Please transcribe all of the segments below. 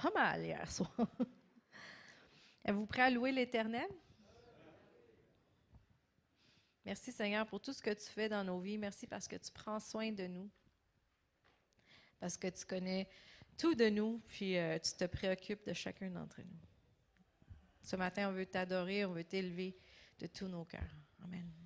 pas mal hier soir. Êtes-vous prêt à louer l'Éternel? Merci Seigneur pour tout ce que tu fais dans nos vies. Merci parce que tu prends soin de nous. Parce que tu connais tout de nous, puis euh, tu te préoccupes de chacun d'entre nous. Ce matin, on veut t'adorer, on veut t'élever de tous nos cœurs. Amen.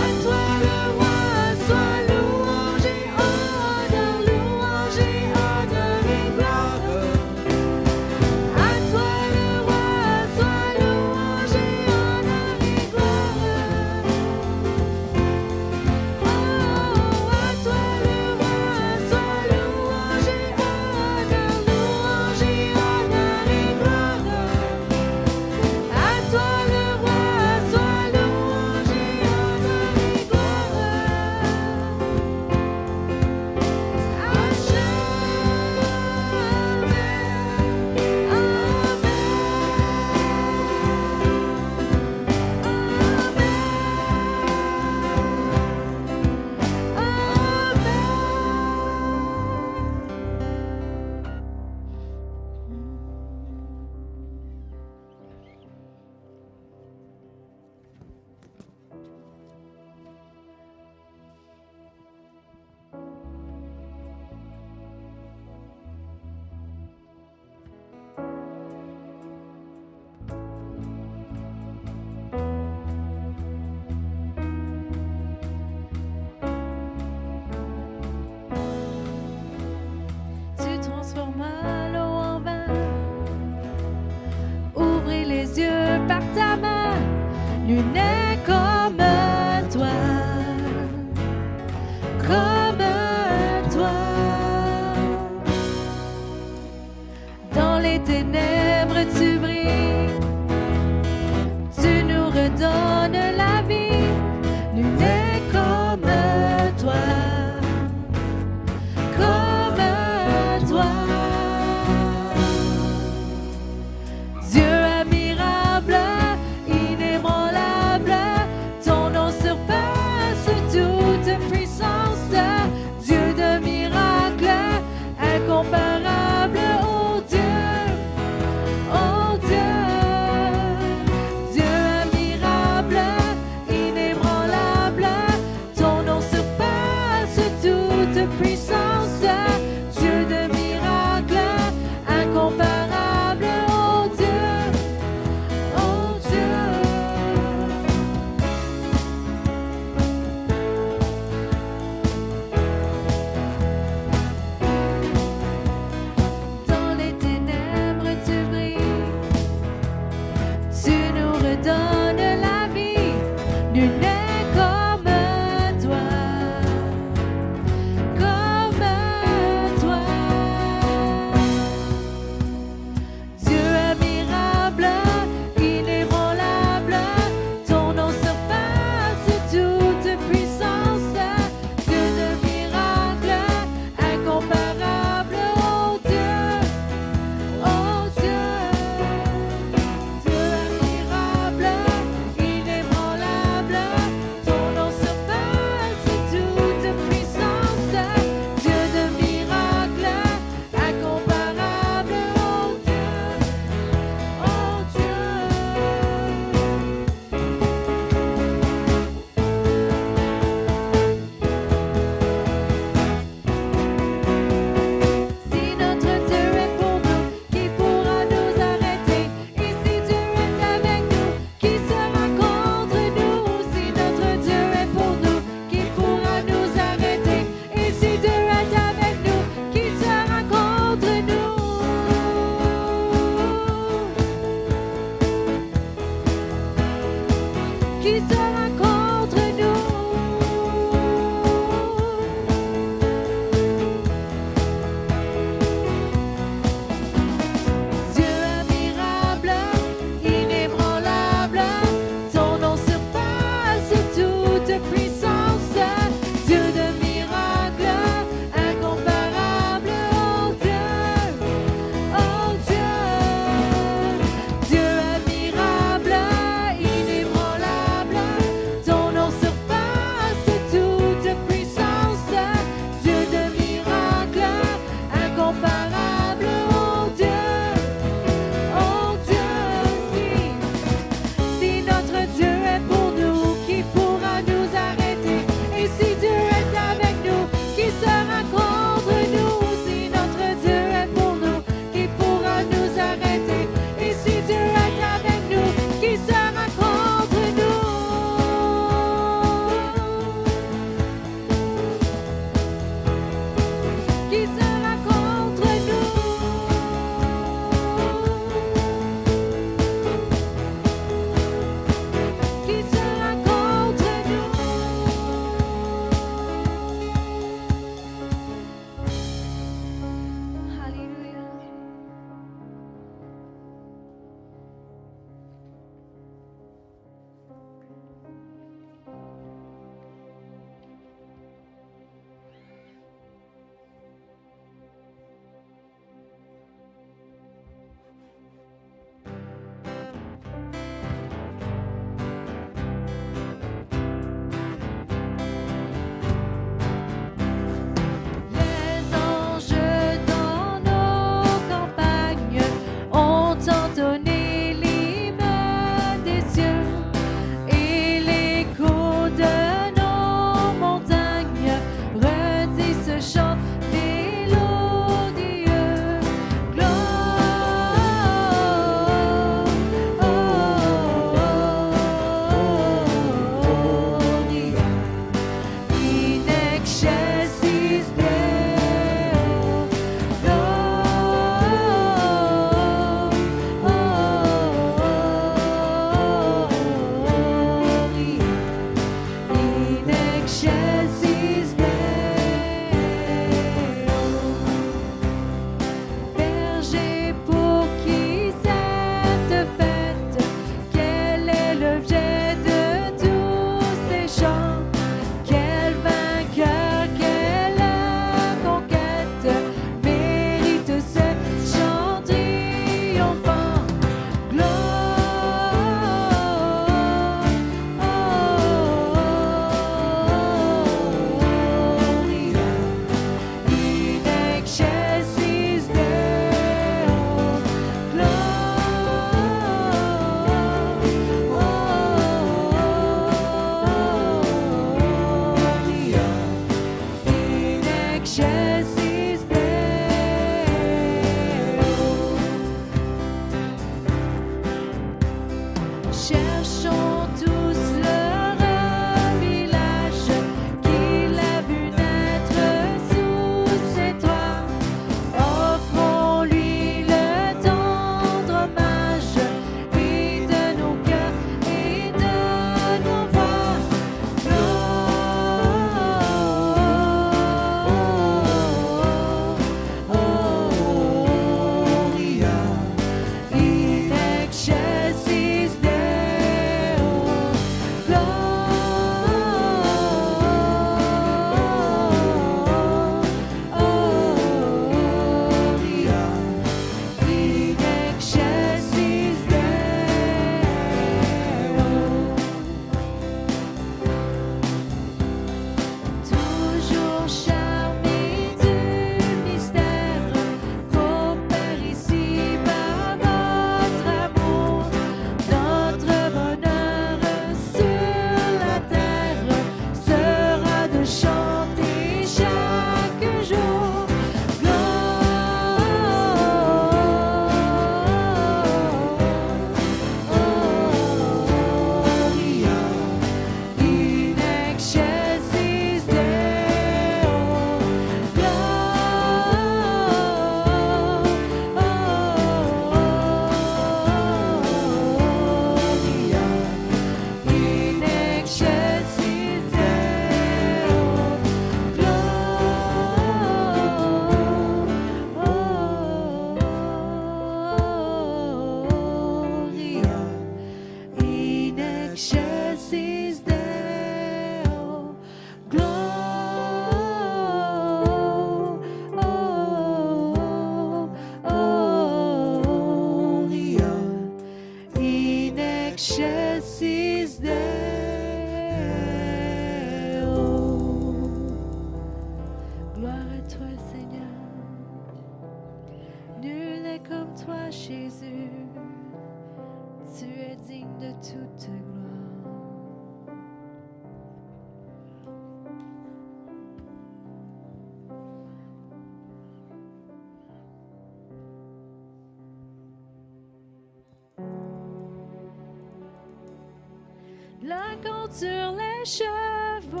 sur les chevaux,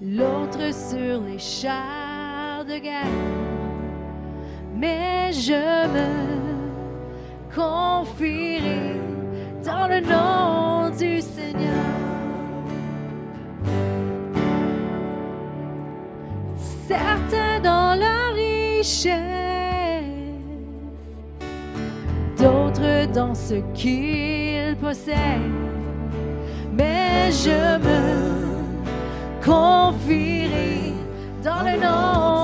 l'autre sur les chars de guerre. Mais je me confierai dans le nom du Seigneur. Certains dans leur richesse, d'autres dans ce qui possède, mais je me confierai dans le nom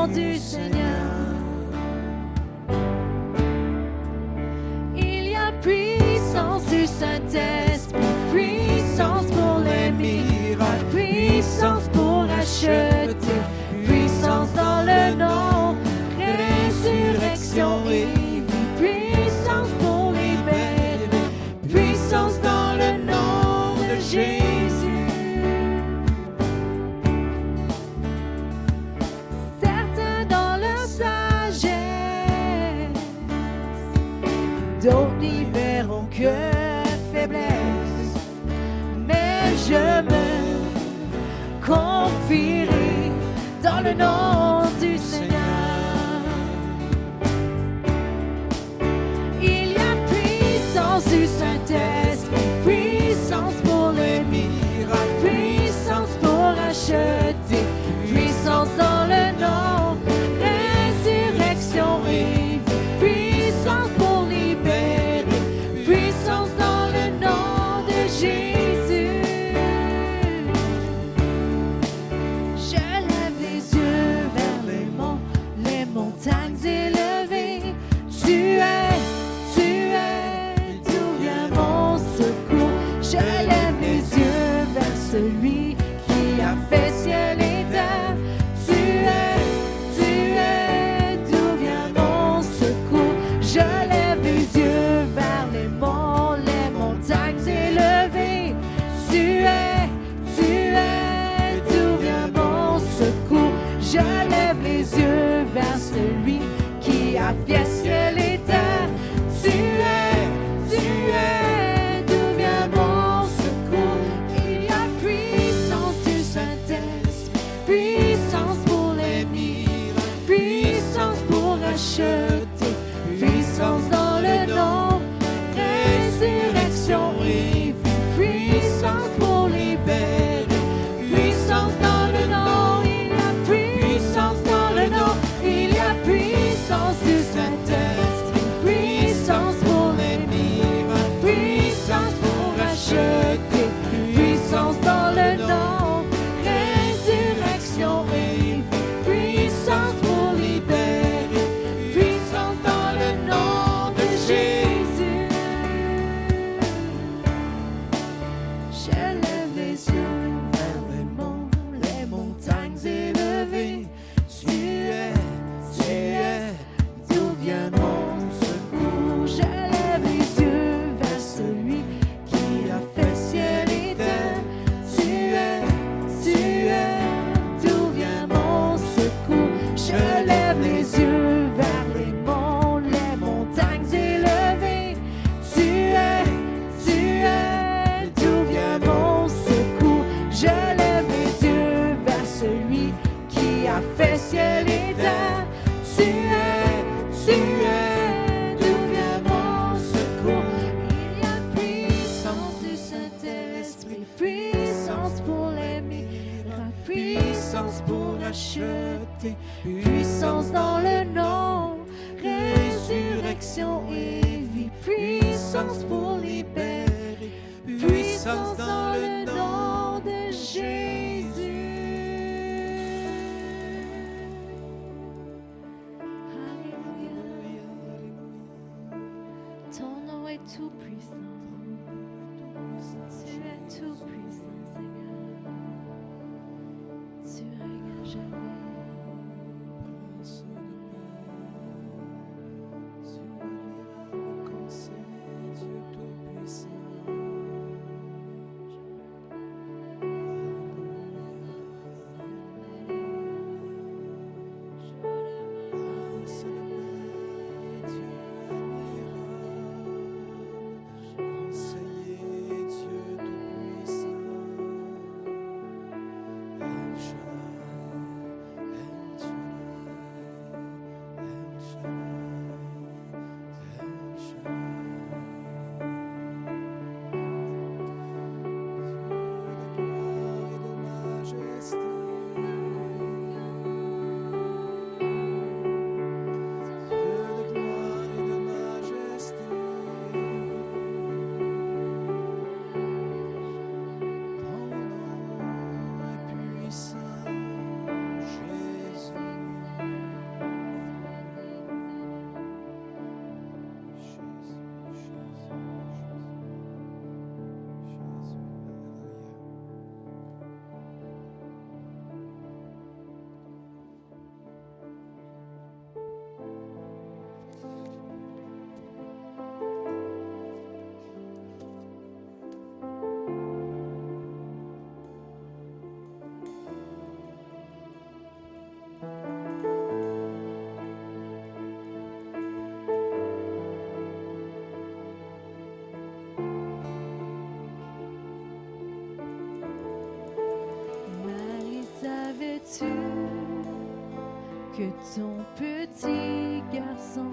que ton petit garçon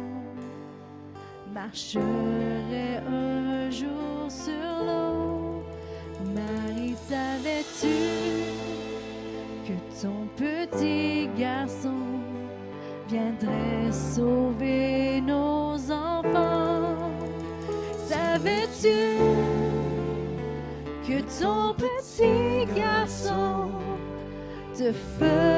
marcherait un jour sur l'eau? Marie, savais-tu que ton petit garçon viendrait sauver nos enfants? Savais-tu que ton petit garçon te ferait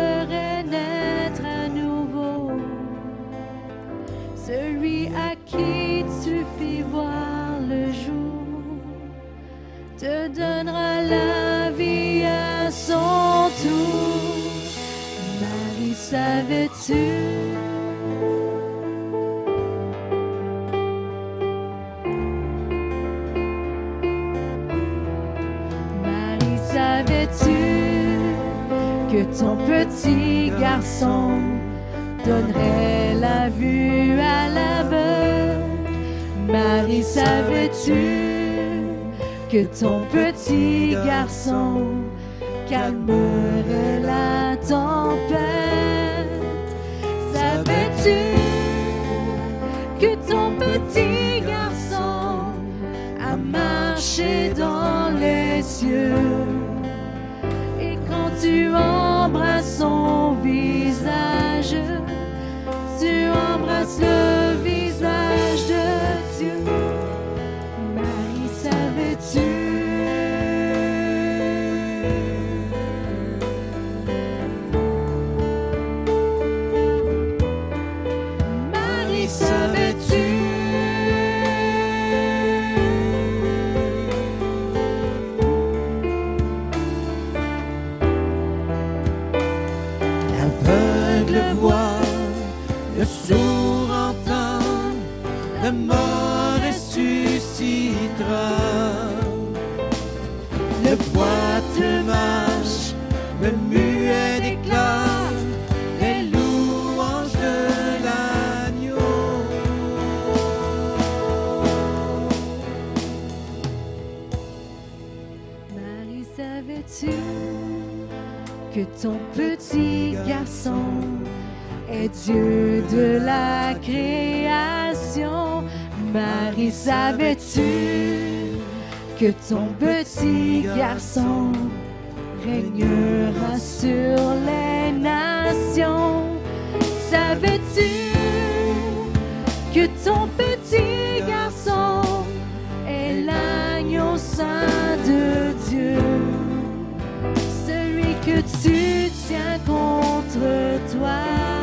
le mort ressuscitera. Le boiteux marche, le muet déclare les louanges de l'agneau. Marie, savais-tu que ton petit garçon est Dieu de la création? Marie, savais-tu que ton petit garçon régnera sur les nations? Savais-tu que ton petit garçon est l'agneau saint de Dieu, celui que tu tiens contre toi.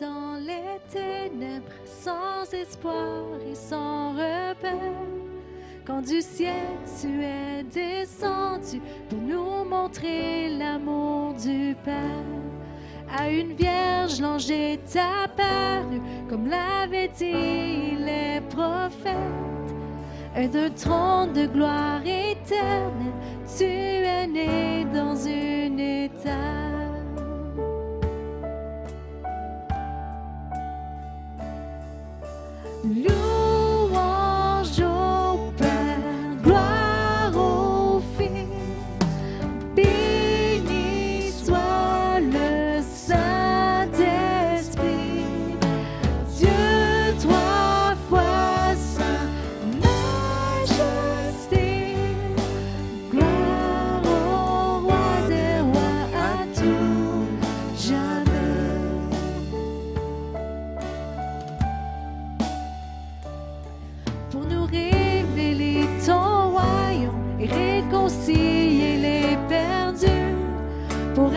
dans les ténèbres, sans espoir et sans repère. Quand du ciel tu es descendu pour nous montrer l'amour du Père. À une vierge, l'ange est apparu, comme l'avaient dit les prophètes. Un d'un trône de gloire éternelle, tu es né dans une étable. Lose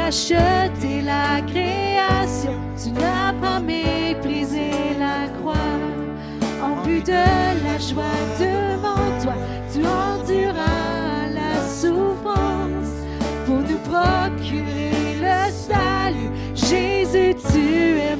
racheté la création, tu n'as pas méprisé la croix. En plus de la joie devant toi, tu enduras la souffrance pour nous procurer le salut. Jésus, tu es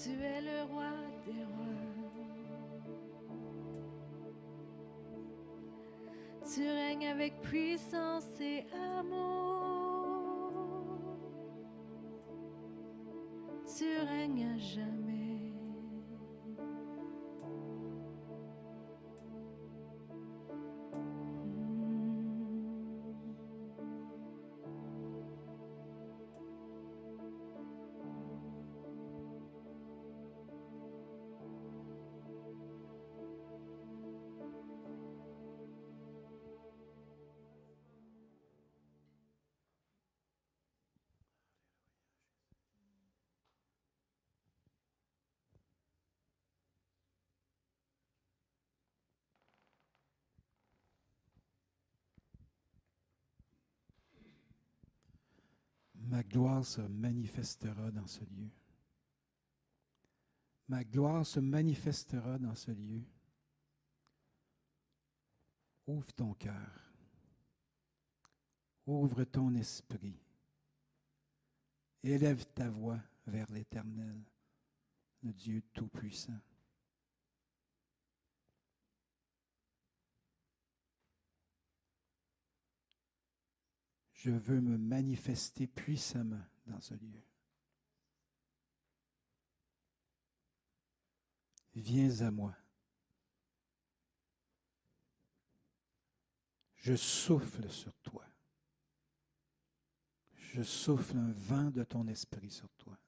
Tu es le roi des rois. Tu règnes avec puissance et amour. Gloire se manifestera dans ce lieu. Ma gloire se manifestera dans ce lieu. Ouvre ton cœur. Ouvre ton esprit. Élève ta voix vers l'Éternel, le Dieu Tout-Puissant. Je veux me manifester puissamment dans ce lieu. Viens à moi. Je souffle sur toi. Je souffle un vent de ton esprit sur toi.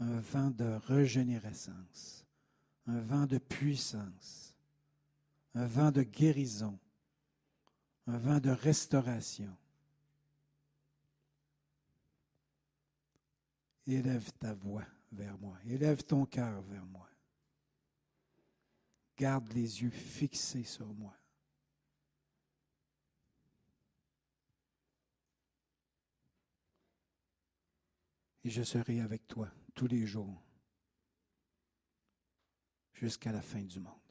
Un vent de régénérescence, un vent de puissance, un vent de guérison, un vent de restauration. Élève ta voix vers moi, élève ton cœur vers moi. Garde les yeux fixés sur moi. Et je serai avec toi tous les jours jusqu'à la fin du monde.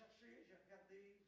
Cherché, j'ai regardé,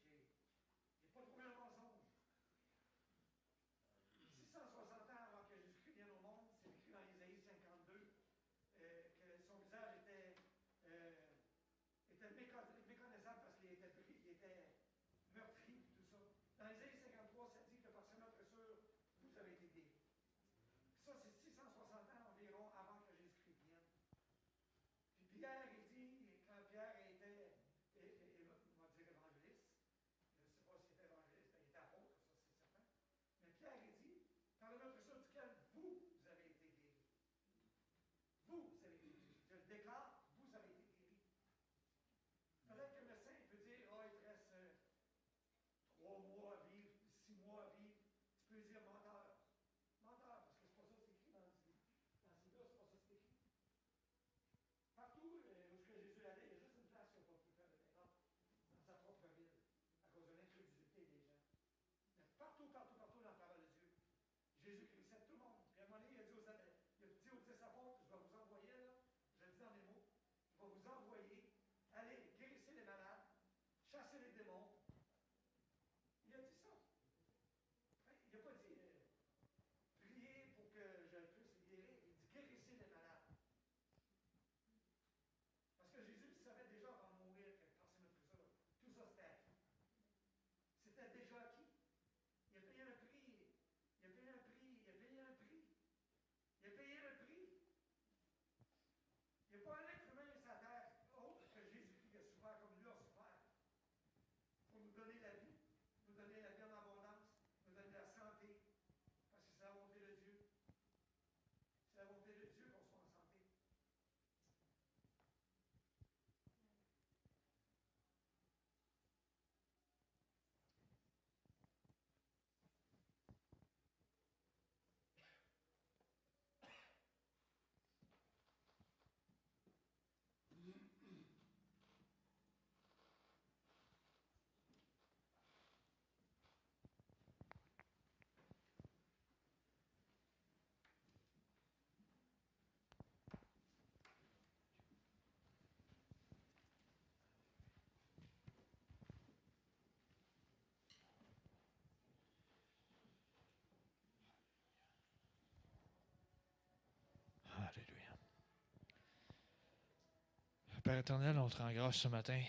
Père éternel, on te rend grâce ce matin.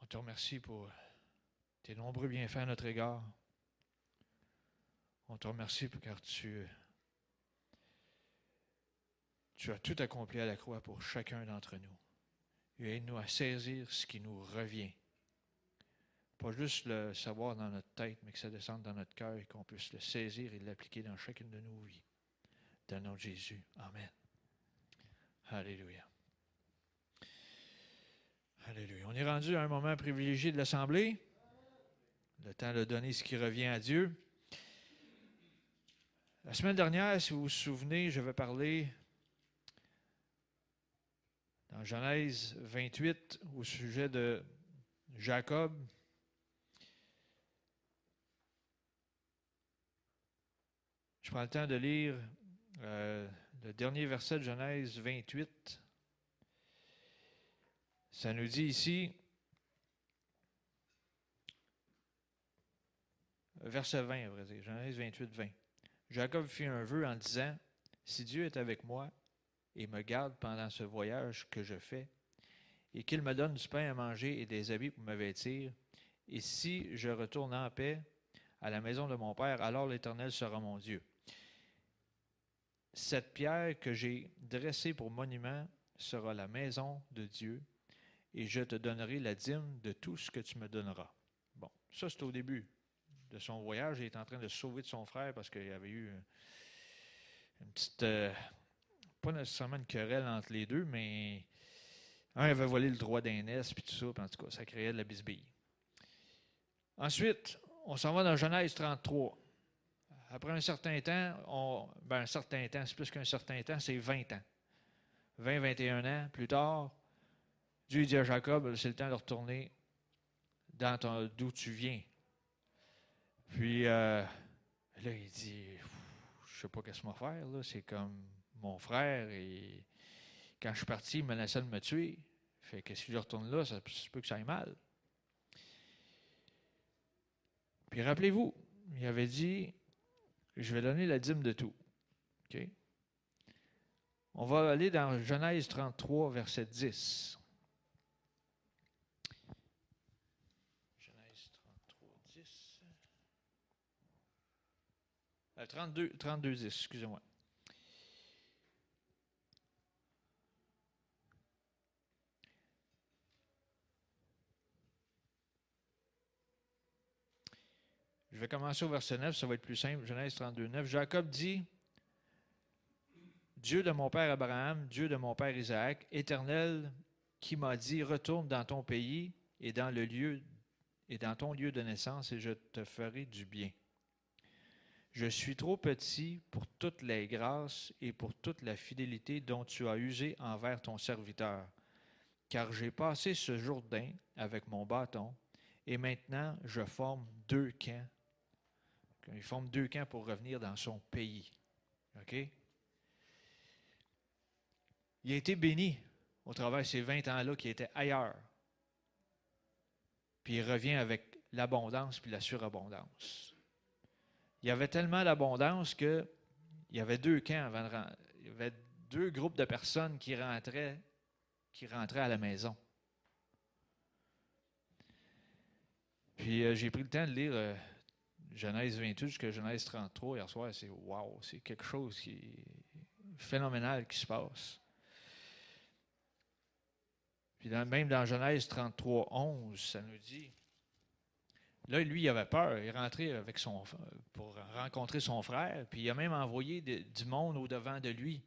On te remercie pour tes nombreux bienfaits à notre égard. On te remercie car tu, tu as tout accompli à la croix pour chacun d'entre nous. Et aide-nous à saisir ce qui nous revient. Pas juste le savoir dans notre tête, mais que ça descende dans notre cœur et qu'on puisse le saisir et l'appliquer dans chacune de nos vies. Dans le nom de Jésus. Amen. Alléluia. Alléluia. On est rendu à un moment privilégié de l'Assemblée. Le temps de donner ce qui revient à Dieu. La semaine dernière, si vous vous souvenez, je vais parler dans Genèse 28 au sujet de Jacob. Je prends le temps de lire euh, le dernier verset de Genèse 28. Ça nous dit ici, verset 20, à vrai dire, Genèse 28, 20. Jacob fit un vœu en disant, Si Dieu est avec moi et me garde pendant ce voyage que je fais, et qu'il me donne du pain à manger et des habits pour me vêtir, et si je retourne en paix à la maison de mon Père, alors l'Éternel sera mon Dieu. Cette pierre que j'ai dressée pour monument sera la maison de Dieu, et je te donnerai la dîme de tout ce que tu me donneras. Bon, ça c'est au début de son voyage. Il est en train de sauver de son frère parce qu'il y avait eu une petite, euh, pas nécessairement une querelle entre les deux, mais un avait volé le droit d'aînesse, puis tout ça, puis en tout cas, ça créait de la bisbille. Ensuite, on s'en va dans Genèse 33. Après un certain temps, on, ben un certain temps, c'est plus qu'un certain temps, c'est 20 ans. 20, 21 ans plus tard, Dieu dit à Jacob, c'est le temps de retourner d'où tu viens. Puis euh, là, il dit Je sais pas qu'est-ce que je vais faire. là. C'est comme mon frère. Et quand je suis parti, il menaçait de me tuer. Fait que si je retourne là, ça peut que ça aille mal. Puis rappelez-vous, il avait dit Je vais donner la dîme de tout. OK? On va aller dans Genèse 33, verset 10. Genèse 33, 10. Euh, 32, 32, 10, excusez-moi. Vais commencer au verset 9, ça va être plus simple. Genèse 32, 9. Jacob dit Dieu de mon père Abraham, Dieu de mon père Isaac, éternel, qui m'a dit Retourne dans ton pays et dans lieu ton lieu de naissance, et je te ferai du bien. Je suis trop petit pour toutes les grâces et pour toute la fidélité dont tu as usé envers ton serviteur, car j'ai passé ce Jourdain avec mon bâton, et maintenant je forme deux camps. Il forme deux camps pour revenir dans son pays. Il a été béni au travers de ces 20 ans-là qui étaient ailleurs. Puis il revient avec l'abondance puis la surabondance. Il y avait tellement d'abondance qu'il y avait deux camps Il y avait deux groupes de personnes qui rentraient, qui rentraient à la maison. Puis euh, j'ai pris le temps de lire euh, Genèse 28 jusqu'à Genèse 33 hier soir. C'est wow, c'est quelque chose qui est phénoménal qui se passe. Puis même dans Genèse 33, 11, ça nous dit. Là, lui, il avait peur. Il est rentré avec son, pour rencontrer son frère, puis il a même envoyé du monde au-devant de lui.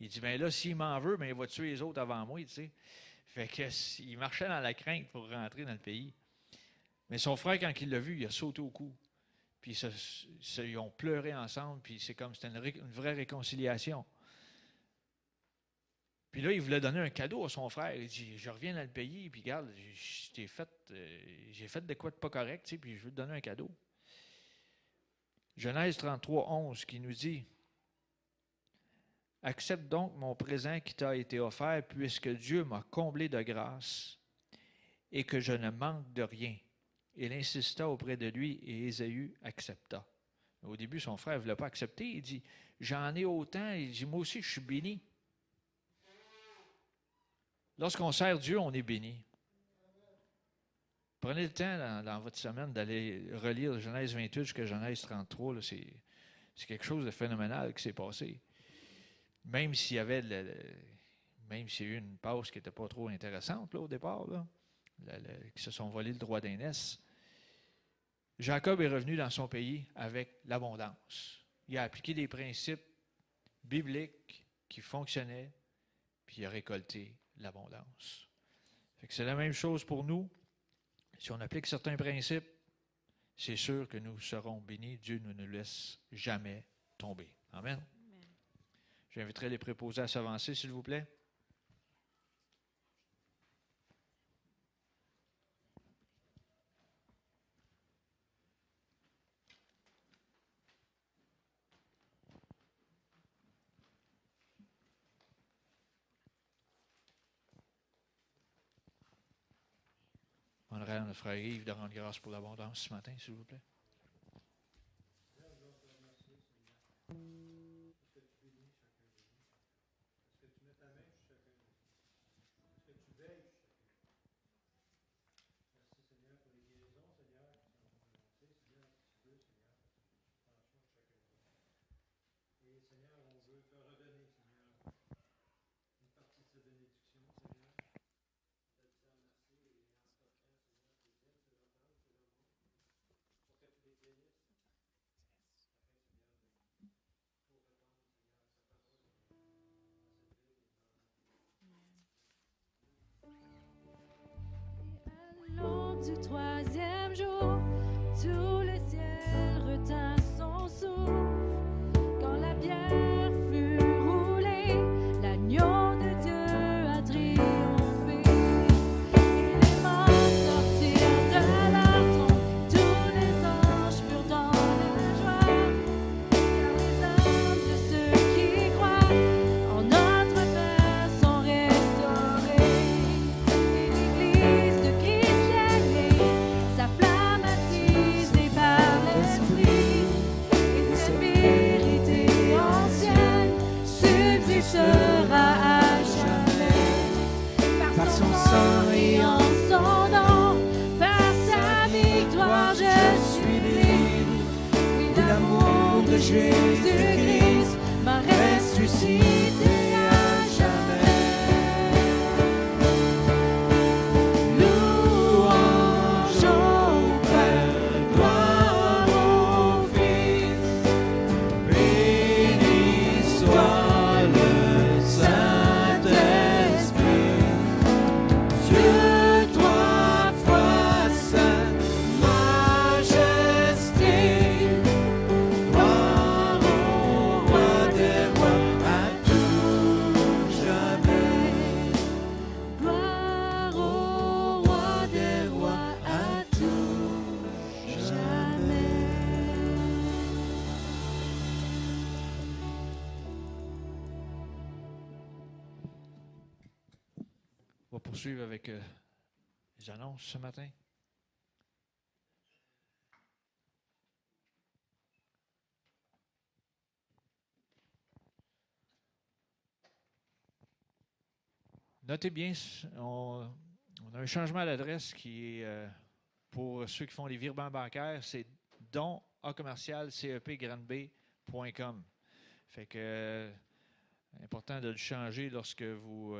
Il dit, ben là, s'il m'en veut, ben, il va tuer les autres avant moi, tu sais. Fait il marchait dans la crainte pour rentrer dans le pays. Mais son frère, quand il l'a vu, il a sauté au cou. Puis ils, ont pleuré ensemble, puis c'est comme c'était une, vraie réconciliation. Puis là, il voulait donner un cadeau à son frère. Il dit Je reviens dans le pays, puis regarde, euh, j'ai fait de quoi de pas correct, puis je veux te donner un cadeau. Genèse 33, 11, qui nous dit Accepte donc mon présent qui t'a été offert, puisque Dieu m'a comblé de grâce et que je ne manque de rien. Il insista auprès de lui et Ésaü accepta. Au début, son frère ne voulait pas accepter. Il dit J'en ai autant. Il dit Moi aussi, je suis béni. Lorsqu'on sert Dieu, on est béni. Prenez le temps dans, votre semaine d'aller relire Genèse 28 jusqu'à Genèse 33. là, C'est quelque chose de phénoménal qui s'est passé. Même s'il y avait même s'il y a eu une pause qui n'était pas trop intéressante là, au départ, qui se sont volés le droit d'aînesse, Jacob est revenu dans son pays avec l'abondance. Il a appliqué des principes bibliques qui fonctionnaient, puis il a récolté l'abondance. C'est la même chose pour nous. Si on applique certains principes, c'est sûr que nous serons bénis. Dieu ne nous laisse jamais tomber. Amen. J'inviterai les préposés à s'avancer, s'il vous plaît. À notre frère Yves de rendre grâce pour l'abondance ce matin, s'il vous plaît. Jésus-Christ avec euh, les annonces ce matin. Notez bien, on, a un changement d'adresse qui est euh, pour ceux qui font les virements bancaires, c'est don a commercial cepgranb.com. Fait que euh, important de le changer lorsque vous,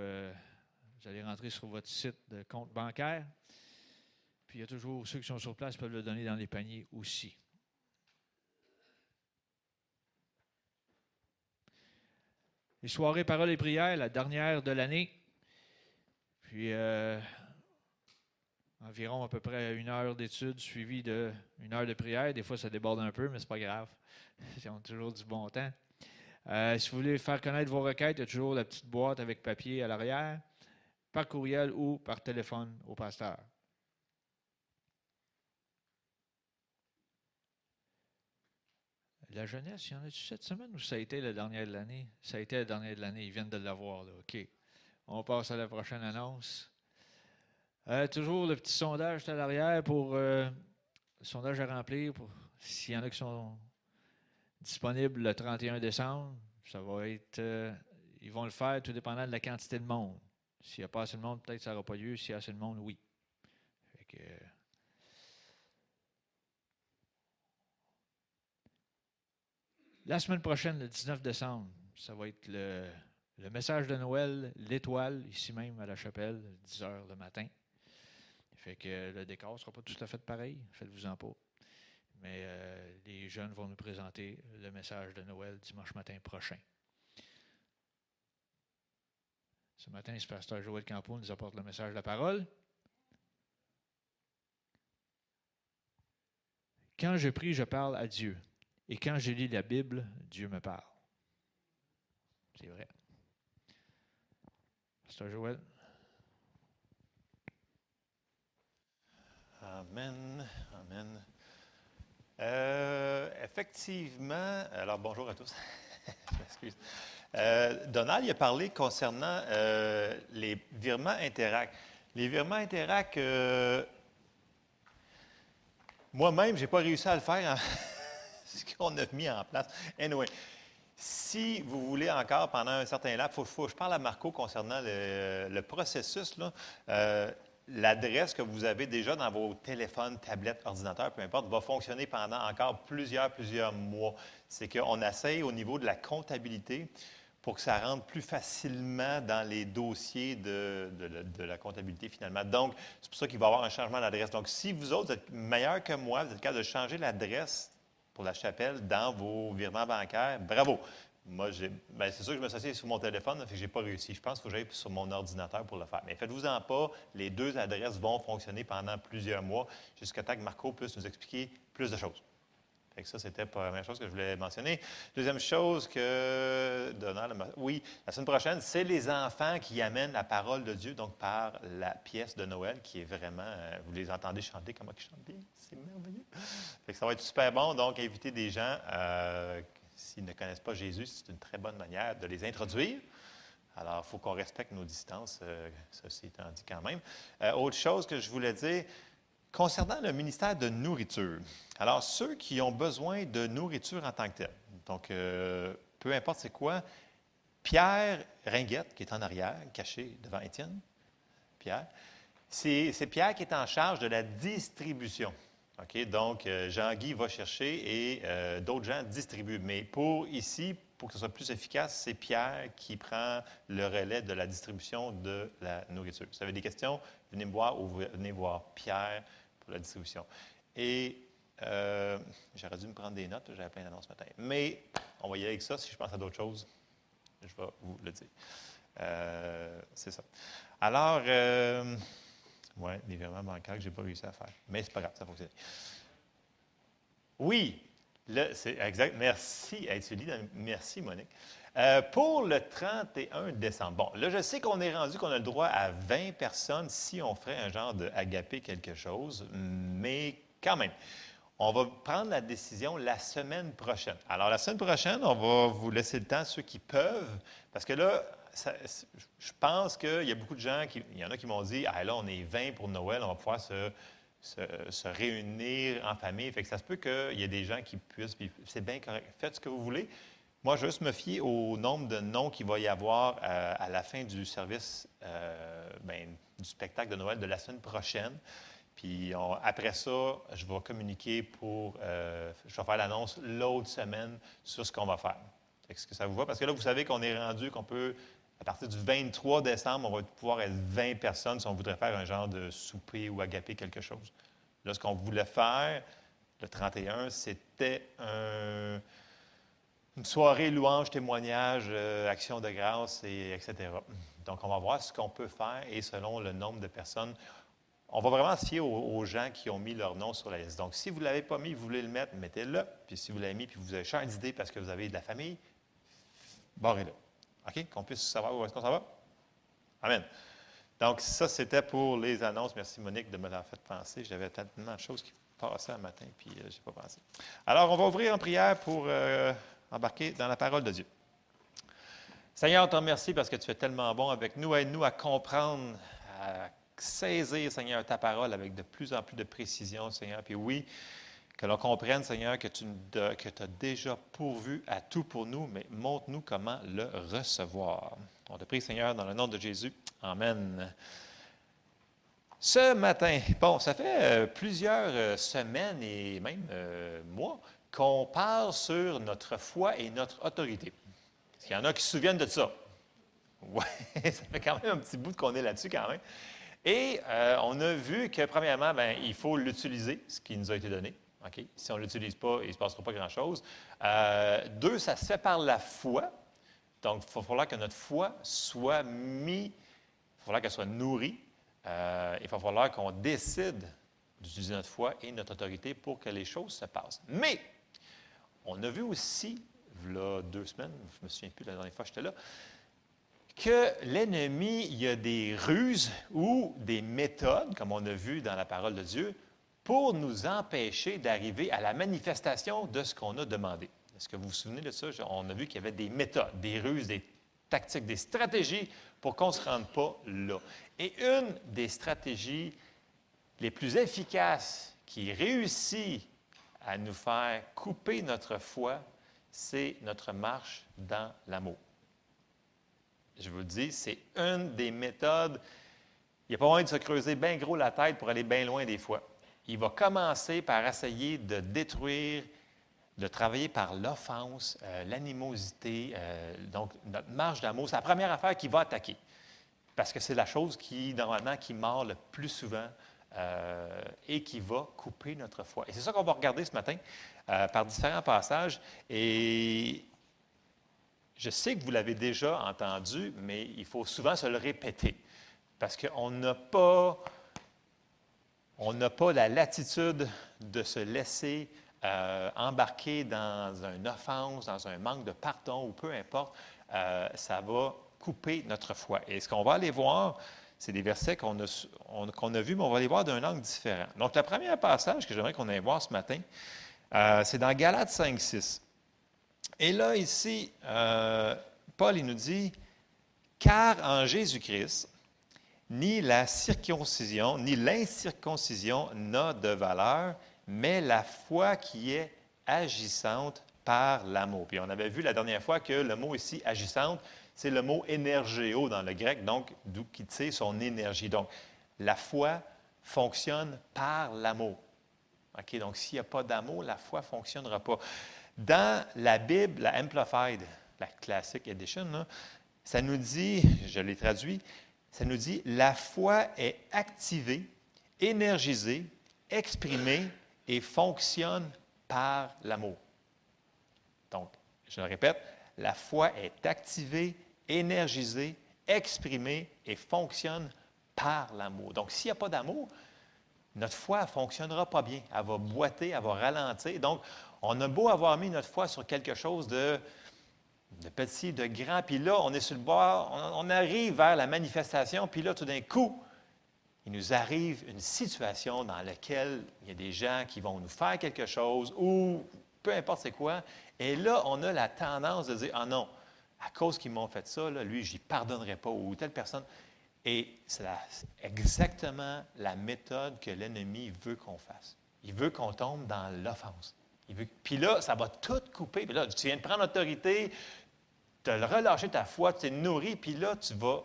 vous allez rentrer sur votre site de compte bancaire. Puis il y a toujours ceux qui sont sur place peuvent le donner dans les paniers aussi. Les soirées paroles et prières, la dernière de l'année. Puis euh, environ à peu près une heure d'études suivie d'une heure de prière. Des fois, ça déborde un peu, mais c'est pas grave. Ils ont toujours du bon temps. Euh, si vous voulez faire connaître vos requêtes, il y a toujours la petite boîte avec papier à l'arrière, par courriel ou par téléphone au pasteur. La jeunesse, il y en a-tu cette semaine ou ça a été la dernière de l'année? Ça a été la dernière de l'année, ils viennent de l'avoir, là. OK. On passe à la prochaine annonce. Euh, toujours le petit sondage à l'arrière pour euh, le sondage à remplir pour s'il y en a qui sont disponibles le 31 décembre. Ça va être. euh, ils vont le faire tout dépendant de la quantité de monde. S'il n'y a pas assez de monde, peut-être que ça n'aura pas lieu. S'il y a assez de monde, oui. Euh, La semaine prochaine, le 19 décembre, ça va être le, le message de Noël, l'étoile, ici même à la chapelle, 10 heures le matin. Fait que le décor ne sera pas tout à fait pareil, faites-vous-en pas. Mais euh, les jeunes vont nous présenter le message de Noël dimanche matin prochain. Ce matin, ce pasteur Joël Campo nous apporte le message de la parole. Quand je prie, je parle à Dieu. Et quand je lis la Bible, Dieu me parle. C'est vrai. Pasteur Joël. Amen. Amen. Euh, effectivement, alors bonjour à tous. Euh, Donald il a parlé concernant euh, les virements Interac. Les virements Interac, euh, moi-même, je n'ai pas réussi à le faire, ce qu'on a mis en place. Anyway, si vous voulez encore pendant un certain laps, faut, que je parle à Marco concernant le, le processus. là. L'adresse que vous avez déjà dans vos téléphones, tablettes, ordinateurs, peu importe, va fonctionner pendant encore plusieurs, plusieurs mois. C'est qu'on essaye au niveau de la comptabilité pour que ça rentre plus facilement dans les dossiers de, de la comptabilité finalement. Donc, c'est pour ça qu'il va y avoir un changement d'adresse. Donc, si vous autres êtes meilleurs que moi, vous êtes capable de changer l'adresse pour la chapelle dans vos virements bancaires, bravo. Moi, j'ai- ben, c'est sûr que je me suis assis sur mon téléphone, fait que je n'ai pas réussi. Je pense qu'il faut que j'aille sur mon ordinateur pour le faire. Mais faites-vous-en pas, les deux adresses vont fonctionner pendant plusieurs mois jusqu'à temps que Marco puisse nous expliquer plus de choses. Fait que ça, c'était la première chose que je voulais mentionner. Deuxième chose que Donald, oui, la semaine prochaine, c'est les enfants qui amènent la parole de Dieu, donc par la pièce de Noël, qui est vraiment, euh, vous les entendez chanter, comment ils chantent bien, c'est merveilleux. Fait que ça va être super bon, donc inviter des gens, euh, s'ils ne connaissent pas Jésus, c'est une très bonne manière de les introduire. Alors, il faut qu'on respecte nos distances, euh, ceci étant dit quand même. Euh, autre chose que je voulais dire, concernant le ministère de nourriture. Alors, ceux qui ont besoin de nourriture en tant que tel, donc euh, peu importe c'est quoi, Pierre Ringuette, qui est en arrière, caché devant Étienne, Pierre, c'est c'est Pierre qui est en charge de la distribution. OK? Donc, euh, Jean-Guy va chercher et euh, d'autres gens distribuent. Mais pour ici, pour que ce soit plus efficace, c'est Pierre qui prend le relais de la distribution de la nourriture. Si vous avez des questions, venez me voir ou venez voir Pierre pour la distribution. Et euh, j'aurais dû me prendre des notes, j'avais plein d'annonces ce matin. Mais on va y aller avec ça. Si je pense à d'autres choses, je vais vous le dire. C'est ça. Alors, ouais, les virements bancaires que je n'ai pas réussi à faire. Mais c'est pas grave, ça fonctionne. Oui, c'est exact. Merci, Hey, merci Monique. Euh, pour le 31 décembre. Bon, là, je sais qu'on est rendu qu'on a le droit à 20 personnes si on ferait un genre de agapé quelque chose, mais quand même, on va prendre la décision la semaine prochaine. Alors, la semaine prochaine, on va vous laisser le temps, ceux qui peuvent, parce que là, je pense qu'il y a beaucoup de gens, qui, il y en a qui m'ont dit, ah là, on est 20 pour Noël, on va pouvoir se, réunir en famille. Fait que ça se peut qu'il y ait des gens qui puissent, puis c'est bien correct. Faites ce que vous voulez. Moi, je vais juste me fier au nombre de noms qu'il va y avoir euh, à la fin du service euh, ben, du spectacle de Noël de la semaine prochaine. Puis après ça, je vais communiquer pour. euh, je vais faire l'annonce l'autre semaine sur ce qu'on va faire. Est-ce que ça vous va? Parce que là, vous savez qu'on est rendu qu'on peut, à partir du 23 décembre, on va pouvoir être 20 personnes si on voudrait faire un genre de souper ou agapé quelque chose. Là, ce qu'on voulait faire, le 31, c'était un- une soirée louange, témoignage, euh, action de grâce, et etc. Donc, on va voir ce qu'on peut faire et selon le nombre de personnes, on va vraiment se aux, gens qui ont mis leur nom sur la liste. Donc, si vous ne l'avez pas mis, vous voulez le mettre, mettez-le. Puis si vous l'avez mis, puis vous avez changé d'idée parce que vous avez de la famille, barrez-le. OK? Qu'on puisse savoir où est-ce qu'on s'en va? Amen. Donc, ça, c'était pour les annonces. Merci, Monique, de me l'avoir fait penser. J'avais tellement de choses qui passaient un matin, puis je n'ai pas pensé. Alors, on va ouvrir en prière pour euh, embarquer dans la parole de Dieu. Seigneur, on te remercie parce que tu es tellement bon avec nous. Aide-nous à comprendre, à saisir, Seigneur, ta parole avec de plus en plus de précision, Seigneur. Puis oui, que l'on comprenne, Seigneur, que tu as déjà pourvu à tout pour nous, mais montre-nous comment le recevoir. On te prie, Seigneur, dans le nom de Jésus. Amen. Ce matin, bon, ça fait euh, plusieurs euh, semaines et même euh, mois qu'on parle sur notre foi et notre autorité. Est-ce qu'il y en a qui se souviennent de ça? Oui, ça fait quand même un petit bout qu'on est là-dessus quand même. Et on a vu que, premièrement, ben, il faut l'utiliser, ce qui nous a été donné. OK? Si on ne l'utilise pas, il ne se passera pas grand-chose. Euh, deux, ça se fait par la foi. Donc, il va falloir que notre foi soit mise, il va falloir qu'elle soit nourrie. Euh, il va falloir qu'on décide d'utiliser notre foi et notre autorité pour que les choses se passent. Mais, on a vu aussi, il y a deux semaines, je ne me souviens plus la dernière fois que j'étais là, que l'ennemi, il y a des ruses ou des méthodes, comme on a vu dans la parole de Dieu, pour nous empêcher d'arriver à la manifestation de ce qu'on a demandé. Est-ce que vous vous souvenez de ça? On a vu qu'il y avait des méthodes, des ruses, des tactiques, des stratégies pour qu'on ne se rende pas là. Et une des stratégies les plus efficaces qui réussit à nous faire couper notre foi, c'est notre marche dans l'amour. Je vous le dis, c'est une des méthodes. Il n'y a pas moyen de se creuser bien gros la tête pour aller bien loin des fois. Il va commencer par essayer de détruire, de travailler par l'offense, euh, l'animosité. euh, donc, notre marche d'amour, c'est la première affaire qu'il va attaquer. Parce que c'est la chose qui, normalement, qui mord le plus souvent euh, et qui va couper notre foi. Et c'est ça qu'on va regarder ce matin par différents passages. Et je sais que vous l'avez déjà entendu, mais il faut souvent se le répéter. Parce qu'on n'a pas, on n'a pas la latitude de se laisser euh, embarquer dans une offense, dans un manque de pardon ou peu importe. Euh, ça va couper notre foi. Et ce qu'on va aller voir, c'est des versets qu'on a, vus, mais on va les voir d'un angle différent. Donc, le premier passage que j'aimerais qu'on aille voir ce matin, euh, c'est dans Galates 5, 6. Et là, ici, Paul, nous dit, car en Jésus-Christ, ni la circoncision, ni l'incirconcision n'a de valeur, mais la foi qui est agissante par l'amour. Puis on avait vu la dernière fois que le mot ici, agissante, c'est le mot énergéo dans le grec, donc d'où qui tire son énergie. Donc, la foi fonctionne par l'amour. OK? Donc, s'il n'y a pas d'amour, la foi ne fonctionnera pas. Dans la Bible, la Amplified, la Classic Edition, ça nous dit, je l'ai traduit, ça nous dit la foi est activée, énergisée, exprimée et fonctionne par l'amour. Donc, je le répète, la foi est activée, énergisée, exprimée et fonctionne par l'amour. Donc, s'il n'y a pas d'amour, notre foi ne fonctionnera pas bien. Elle va boiter, elle va ralentir. Donc, on a beau avoir mis notre foi sur quelque chose de, de petit, de grand, puis là, on est sur le bord, on, arrive vers la manifestation, puis là, tout d'un coup, il nous arrive une situation dans laquelle il y a des gens qui vont nous faire quelque chose ou peu importe c'est quoi. Et là, on a la tendance de dire Ah non, à cause qu'ils m'ont fait ça, là, lui, je n'y pardonnerai pas ou telle personne. Et c'est exactement la méthode que l'ennemi veut qu'on fasse. Il veut qu'on tombe dans l'offense. Puis là, ça va tout couper. Puis là, tu viens de prendre l'autorité, tu as relâché ta foi, tu t'es nourri, puis là, tu vas,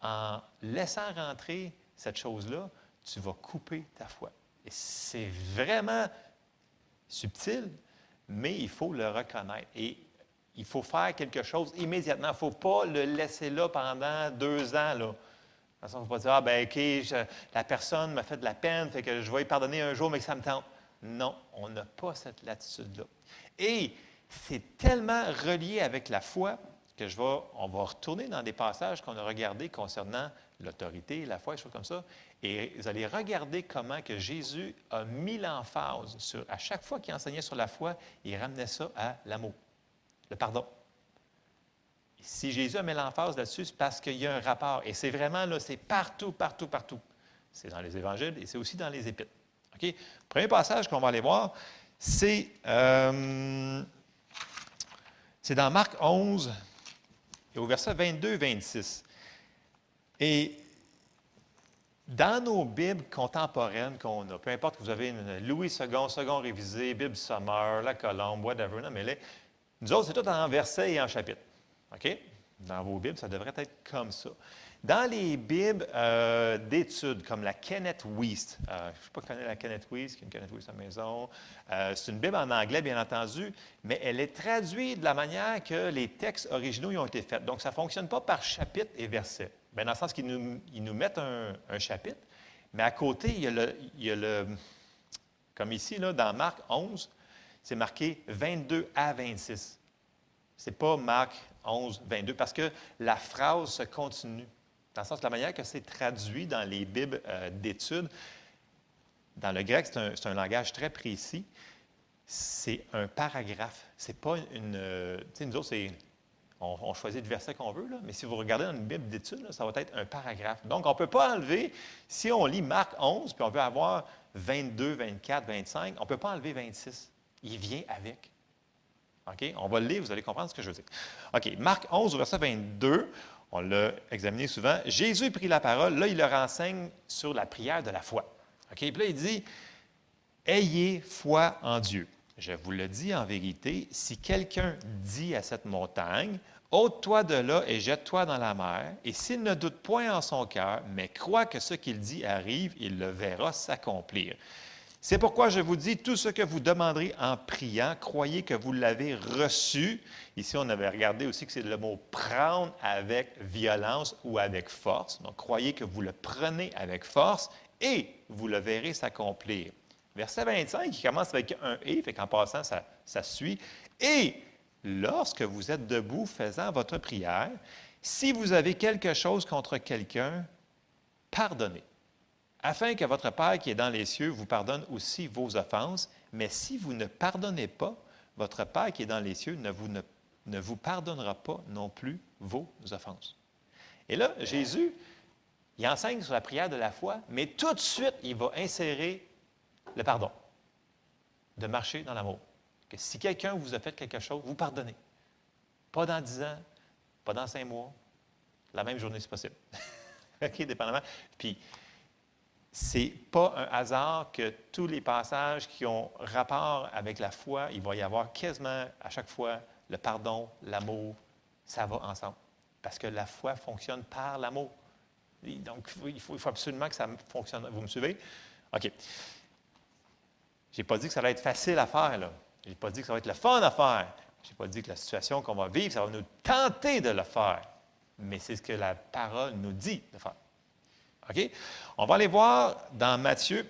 en laissant rentrer cette chose-là, tu vas couper ta foi. Et c'est vraiment subtil, mais il faut le reconnaître. Et il faut faire quelque chose immédiatement. Il ne faut pas le laisser là pendant deux ans. Là. De toute façon, il ne faut pas dire, ah ben OK, la personne m'a fait de la peine, fait que je vais lui pardonner un jour, mais que ça me tente. Non, on n'a pas cette latitude-là. Et c'est tellement relié avec la foi que je vais, on va retourner dans des passages qu'on a regardés concernant l'autorité, la foi, des choses comme ça. Et vous allez regarder comment que Jésus a mis l'emphase sur, à chaque fois qu'il enseignait sur la foi, il ramenait ça à l'amour, le pardon. Si Jésus a mis l'emphase là-dessus, c'est parce qu'il y a un rapport. Et c'est vraiment là, c'est partout, partout, partout. C'est dans les évangiles et c'est aussi dans les épîtres. OK? Premier passage qu'on va aller voir, c'est, euh, c'est dans Marc 11, et au verset 22-26. Et dans nos Bibles contemporaines qu'on a, peu importe que vous avez une Louis II, second révisé, Bible Summer, la Colombe, whatever, non, mais les- nous autres, c'est tout en versets et en chapitres. OK? Dans vos Bibles, ça devrait être comme ça. Dans les Bibles euh, d'études, comme la Kenneth Weist, euh, je ne sais pas connaît la Kenneth Weist, qui a une Kenneth Weist à la maison, euh, c'est une Bible en anglais, bien entendu, mais elle est traduite de la manière que les textes originaux y ont été faits. Donc, ça ne fonctionne pas par chapitre et verset. Bien, dans le sens qu'ils nous, mettent un, un chapitre, mais à côté, il y a le, il y a le comme ici, là, dans Marc 11, c'est marqué 22 à 26. Ce n'est pas Marc 11, 22, parce que la phrase se continue. Dans le sens de la manière que c'est traduit dans les Bibles euh, d'études, dans le grec, c'est un, langage très précis. C'est un paragraphe. C'est pas une. euh, tu sais, nous autres, c'est. On, choisit le verset qu'on veut, là, mais si vous regardez dans une Bible d'études, ça va être un paragraphe. Donc, on ne peut pas enlever, si on lit Marc 11, puis on veut avoir 22, 24, 25, on ne peut pas enlever 26. Il vient avec. OK? On va le lire, vous allez comprendre ce que je veux dire. OK, Marc 11, au verset 22, on l'a examiné souvent. Jésus prit la parole, là, il leur enseigne sur la prière de la foi. OK? Puis là, il dit Ayez foi en Dieu. Je vous le dis en vérité, si quelqu'un dit à cette montagne, ôte-toi de là et jette-toi dans la mer, et s'il ne doute point en son cœur, mais croit que ce qu'il dit arrive, il le verra s'accomplir. C'est pourquoi je vous dis, tout ce que vous demanderez en priant, croyez que vous l'avez reçu. Ici, on avait regardé aussi que c'est le mot prendre avec violence ou avec force. Donc, croyez que vous le prenez avec force et vous le verrez s'accomplir. Verset 25, qui commence avec un et, fait qu'en passant, ça, ça suit. Et lorsque vous êtes debout faisant votre prière, si vous avez quelque chose contre quelqu'un, pardonnez afin que votre Père qui est dans les cieux vous pardonne aussi vos offenses. Mais si vous ne pardonnez pas, votre Père qui est dans les cieux ne vous, ne, ne vous pardonnera pas non plus vos offenses. Et là, Jésus, il enseigne sur la prière de la foi, mais tout de suite, il va insérer le pardon, de marcher dans l'amour. Que si quelqu'un vous a fait quelque chose, vous pardonnez. Pas dans dix ans, pas dans cinq mois, la même journée, c'est possible. OK, dépendamment. Puis, c'est pas un hasard que tous les passages qui ont rapport avec la foi, il va y avoir quasiment à chaque fois le pardon, l'amour, ça va ensemble. Parce que la foi fonctionne par l'amour. Donc, il faut, absolument que ça fonctionne. Vous me suivez? OK. Je n'ai pas dit que ça allait être facile à faire. là. Je n'ai pas dit que ça va être le fun à faire. Je n'ai pas dit que la situation qu'on va vivre, ça va nous tenter de le faire. Mais c'est ce que la parole nous dit de faire. On va aller voir dans Matthieu,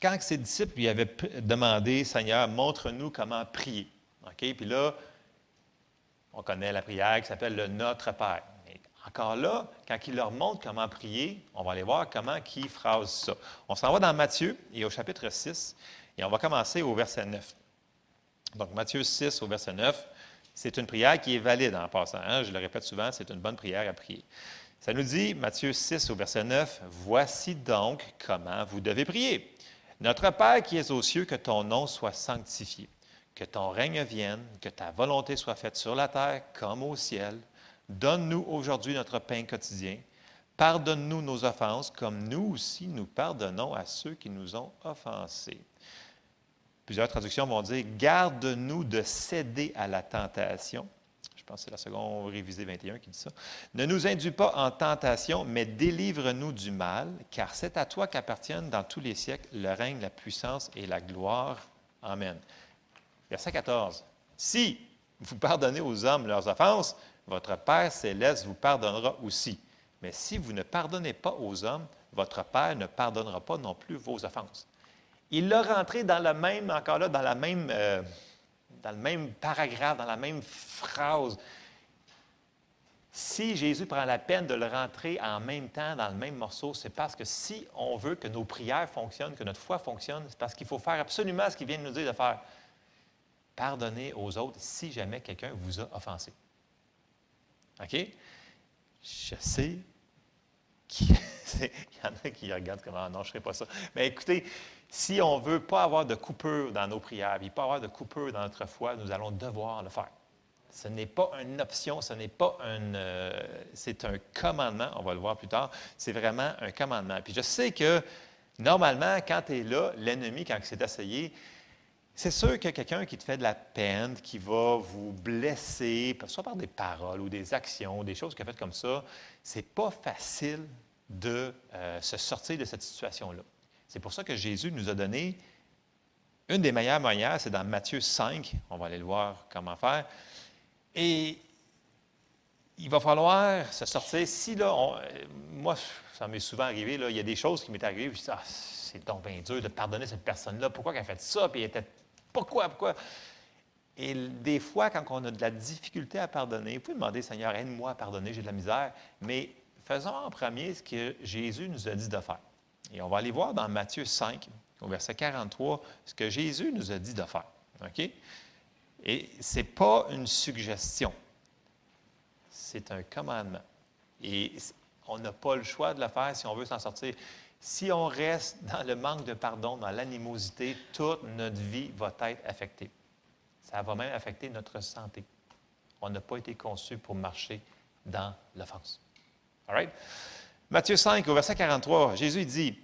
quand ses disciples lui avaient demandé, Seigneur, montre-nous comment prier. Puis là, on connaît la prière qui s'appelle le Notre Père. Mais encore là, quand il leur montre comment prier, on va aller voir comment il phrase ça. On s'en va dans Matthieu et au chapitre 6, et on va commencer au verset 9. Donc, Matthieu 6 au verset 9, c'est une prière qui est valide en passant. hein? Je le répète souvent, c'est une bonne prière à prier. Ça nous dit, Matthieu 6 au verset 9, Voici donc comment vous devez prier. Notre Père qui es aux cieux, que ton nom soit sanctifié, que ton règne vienne, que ta volonté soit faite sur la terre comme au ciel. Donne-nous aujourd'hui notre pain quotidien. Pardonne-nous nos offenses, comme nous aussi nous pardonnons à ceux qui nous ont offensés. Plusieurs traductions vont dire Garde-nous de céder à la tentation. Je pense que c'est la seconde révisée 21 qui dit ça. Ne nous induis pas en tentation, mais délivre-nous du mal, car c'est à toi qu'appartiennent dans tous les siècles le règne, la puissance et la gloire. Amen. Verset 14. Si vous pardonnez aux hommes leurs offenses, votre Père céleste vous pardonnera aussi. Mais si vous ne pardonnez pas aux hommes, votre Père ne pardonnera pas non plus vos offenses. Il l'a rentré dans le même, encore là, dans la même, euh, dans le même paragraphe, dans la même phrase. Si Jésus prend la peine de le rentrer en même temps dans le même morceau, c'est parce que si on veut que nos prières fonctionnent, que notre foi fonctionne, c'est parce qu'il faut faire absolument ce qu'il vient de nous dire de faire. Pardonnez aux autres si jamais quelqu'un vous a offensé. OK? Je sais qu'il il y en a qui regardent comme Ah non, je ne pas ça. Mais écoutez, si on ne veut pas avoir de coupure dans nos prières, puis pas avoir de coupure dans notre foi, nous allons devoir le faire. Ce n'est pas une option, ce n'est pas un. euh, c'est un commandement, on va le voir plus tard. C'est vraiment un commandement. Puis je sais que normalement, quand tu es là, l'ennemi, quand il s'est essayé, c'est sûr a quelqu'un qui te fait de la peine, qui va vous blesser, soit par des paroles ou des actions, des choses a faites comme ça. C'est pas facile de euh, se sortir de cette situation-là. C'est pour ça que Jésus nous a donné une des meilleures manières, c'est dans Matthieu 5. On va aller le voir comment faire. Et il va falloir se sortir. Si là, moi, ça m'est souvent arrivé, il y a des choses qui m'est arrivé, puis je dis, ah, c'est donc bien dur de pardonner cette personne-là. Pourquoi elle a fait ça? Puis elle était, pourquoi, pourquoi? Et des fois, quand on a de la difficulté à pardonner, vous pouvez demander, Seigneur, aide-moi à pardonner, j'ai de la misère. Mais faisons en premier ce que Jésus nous a dit de faire. Et on va aller voir dans Matthieu 5, au verset 43, ce que Jésus nous a dit de faire. OK? Et ce n'est pas une suggestion, c'est un commandement. Et on n'a pas le choix de le faire si on veut s'en sortir. Si on reste dans le manque de pardon, dans l'animosité, toute notre vie va être affectée. Ça va même affecter notre santé. On n'a pas été conçu pour marcher dans l'offense. All right? Matthieu 5, au verset 43, Jésus dit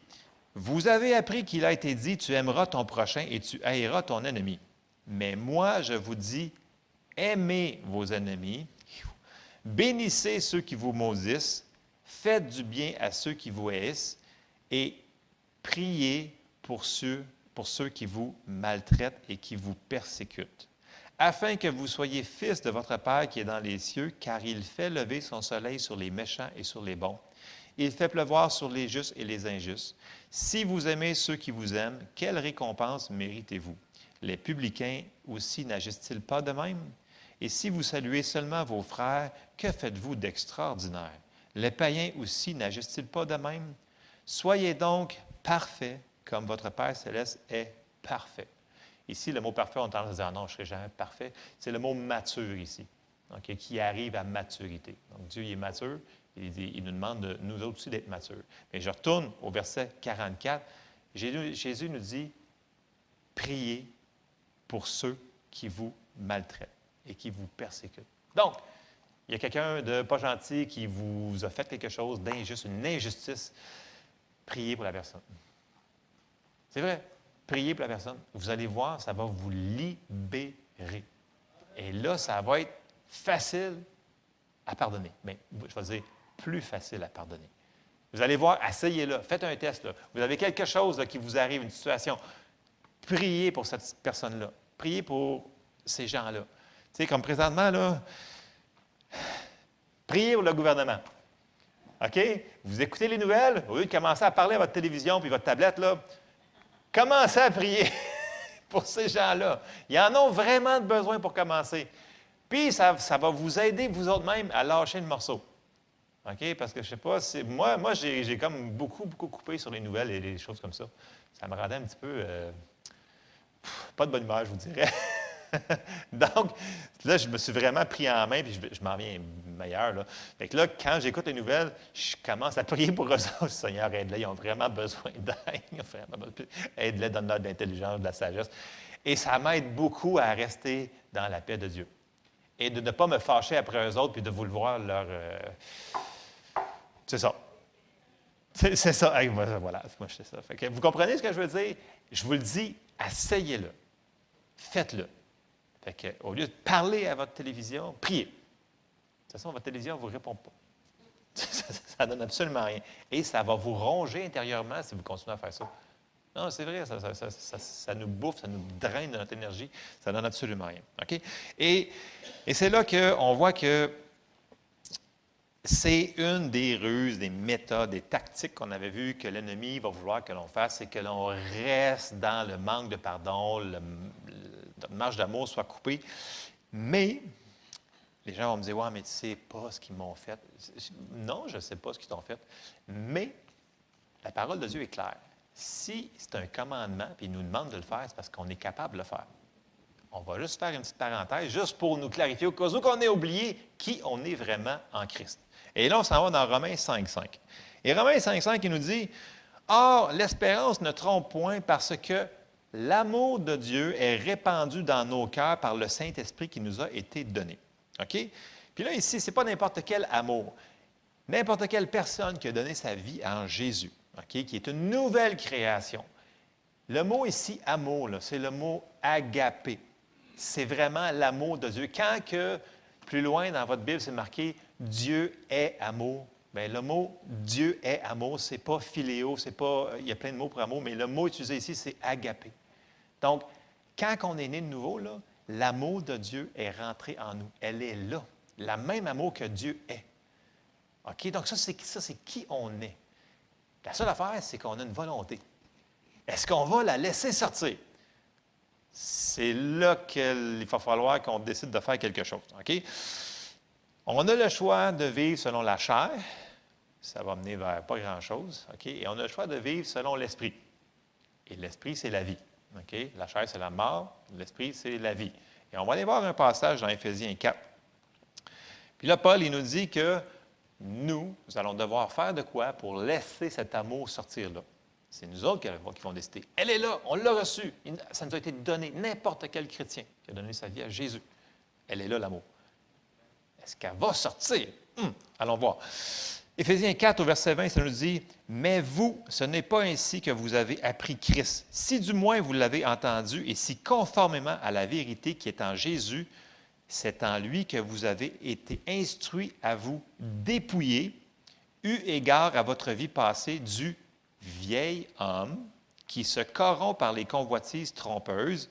Vous avez appris qu'il a été dit Tu aimeras ton prochain et tu haïras ton ennemi. Mais moi, je vous dis Aimez vos ennemis, bénissez ceux qui vous maudissent, faites du bien à ceux qui vous haïssent et priez pour ceux, pour ceux qui vous maltraitent et qui vous persécutent, afin que vous soyez fils de votre Père qui est dans les cieux, car il fait lever son soleil sur les méchants et sur les bons. Il fait pleuvoir sur les justes et les injustes. Si vous aimez ceux qui vous aiment, quelle récompense méritez-vous? Les publicains aussi n'agissent-ils pas de même? Et si vous saluez seulement vos frères, que faites-vous d'extraordinaire? Les païens aussi n'agissent-ils pas de même? Soyez donc parfaits comme votre Père céleste est parfait. Ici, le mot parfait, on tendance à dire non, je ne serai jamais parfait. C'est le mot mature ici, qui arrive à maturité. Donc, Dieu est mature, il, nous demande, de, nous autres aussi, d'être matures. Mais je retourne au verset 44. Jésus, Jésus nous dit Priez pour ceux qui vous maltraitent et qui vous persécutent. Donc, il y a quelqu'un de pas gentil qui vous a fait quelque chose d'injuste, une injustice. Priez pour la personne. C'est vrai. Priez pour la personne. Vous allez voir, ça va vous libérer. Et là, ça va être facile à pardonner. Mais je vais dire plus facile à pardonner. Vous allez voir, essayez-le, faites un test. Vous avez quelque chose qui vous arrive, une situation. priez pour cette personne-là. Priez pour ces gens-là. Tu sais, comme présentement, là, priez pour le gouvernement. OK? Vous écoutez les nouvelles, au lieu de commencer à parler à votre télévision puis votre tablette, là, commencez à prier pour ces gens-là. Ils en ont vraiment besoin pour commencer. Puis, ça, ça va vous aider, vous autres même, à lâcher le morceau. OK? Parce que je sais pas, moi, moi j'ai comme beaucoup, beaucoup coupé sur les nouvelles et les choses comme ça. Ça me rendait un petit peu. euh, pas de bonne humeur, je vous dirais. Donc, là, je me suis vraiment pris en main, puis je, m'en viens meilleur. Là. Fait que là, quand j'écoute les nouvelles, je commence à prier pour eux autres. Seigneur, aide-les, ils ont vraiment besoin d'aide. Aide-les, donne-leur de l'intelligence, de la sagesse. Et ça m'aide beaucoup à rester dans la paix de Dieu. Et de ne pas me fâcher après eux autres, puis de vouloir leur. euh, C'est ça. C'est ça. Voilà, moi, je sais ça. Vous comprenez ce que je veux dire? Je vous le dis, essayez-le. Faites-le. Fait au lieu de parler à votre télévision, priez. De toute façon, votre télévision ne vous répond pas. ça ne donne absolument rien. Et ça va vous ronger intérieurement si vous continuez à faire ça. Non, c'est vrai, ça, nous bouffe, ça nous draine de notre énergie, ça donne absolument rien. Et, et c'est là qu'on voit que c'est une des ruses, des méthodes, des tactiques qu'on avait vues que l'ennemi va vouloir que l'on fasse, c'est que l'on reste dans le manque de pardon, le- notre marge d'amour soit coupée. Mais les gens vont me dire Ouais, mais tu sais pas ce qu'ils m'ont fait. Non, je ne sais pas ce qu'ils t'ont fait. Mais la parole de Dieu est claire. Si c'est un commandement, puis il nous demande de le faire, c'est parce qu'on est capable de le faire. On va juste faire une petite parenthèse, juste pour nous clarifier, au cas où qu'on ait oublié qui on est vraiment en Christ. Et là, on s'en va dans Romains 5, 5. Et Romains 5, 5, il nous dit Or, l'espérance ne trompe point parce que l'amour de Dieu est répandu dans nos cœurs par le Saint-Esprit qui nous a été donné. OK? Puis là, ici, ce n'est pas n'importe quel amour. N'importe quelle personne qui a donné sa vie en Jésus, qui est une nouvelle création. Le mot ici, amour, c'est le mot agapé. C'est vraiment l'amour de Dieu. Quand que, plus loin dans votre Bible, c'est marqué Dieu est amour, bien, le mot Dieu est amour, c'est pas philéo, c'est pas. Il y a plein de mots pour amour, mais le mot utilisé ici, c'est agapé. Donc, quand on est né de nouveau, l'amour de Dieu est rentré en nous. Elle est là. La même amour que Dieu est. OK? Donc, ça, c'est ça, c'est qui on est. La seule affaire, c'est qu'on a une volonté. Est-ce qu'on va la laisser sortir? C'est là qu'il va falloir qu'on décide de faire quelque chose. OK? On a le choix de vivre selon la chair. Ça va mener vers pas grand-chose. OK? Et on a le choix de vivre selon l'esprit. Et l'esprit, c'est la vie. La chair, c'est la mort. L'esprit, c'est la vie. Et on va aller voir un passage dans Éphésiens 4. Puis là, Paul, il nous dit que nous, nous allons devoir faire de quoi pour laisser cet amour sortir là? C'est nous autres qui vont décider. Elle est là, on l'a reçue. Ça nous a été donné. N'importe quel chrétien qui a donné sa vie à Jésus. Elle est là, l'amour. Est-ce qu'elle va sortir? Hum, allons voir. Éphésiens 4, au verset 20, ça nous dit Mais vous, ce n'est pas ainsi que vous avez appris Christ. Si du moins vous l'avez entendu, et si conformément à la vérité qui est en Jésus, c'est en lui que vous avez été instruits à vous dépouiller, eu égard à votre vie passée, du vieil homme qui se corrompt par les convoitises trompeuses,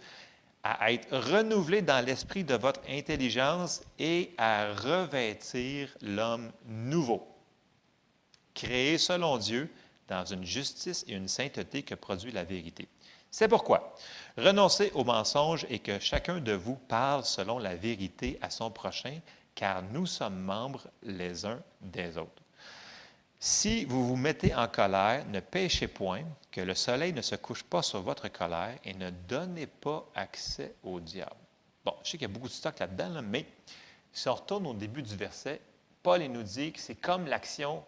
à être renouvelé dans l'esprit de votre intelligence et à revêtir l'homme nouveau, créé selon Dieu dans une justice et une sainteté que produit la vérité. C'est pourquoi renoncez au mensonge et que chacun de vous parle selon la vérité à son prochain, car nous sommes membres les uns des autres. Si vous vous mettez en colère, ne péchez point, que le soleil ne se couche pas sur votre colère et ne donnez pas accès au diable. Bon, je sais qu'il y a beaucoup de stock là-dedans, là, mais si on retourne au début du verset, Paul nous dit que c'est comme l'action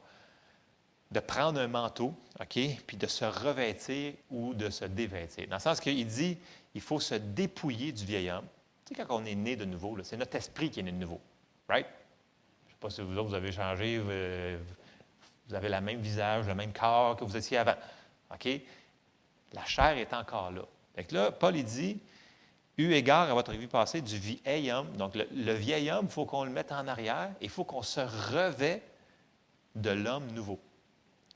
de prendre un manteau, OK, puis de se revêtir ou de se dévêtir. Dans le sens qu'il dit, il faut se dépouiller du vieil homme. Tu sais, quand on est né de nouveau, c'est notre esprit qui est né de nouveau. Right? Je ne sais pas si vous autres, vous avez changé, vous, vous avez le même visage, le même corps que vous étiez avant. OK? La chair est encore là. Fait que là, Paul, il dit, eu égard à votre vie passée, du vieil homme. Donc, le, vieil homme, il faut qu'on le mette en arrière. Il faut qu'on se revêt de l'homme nouveau.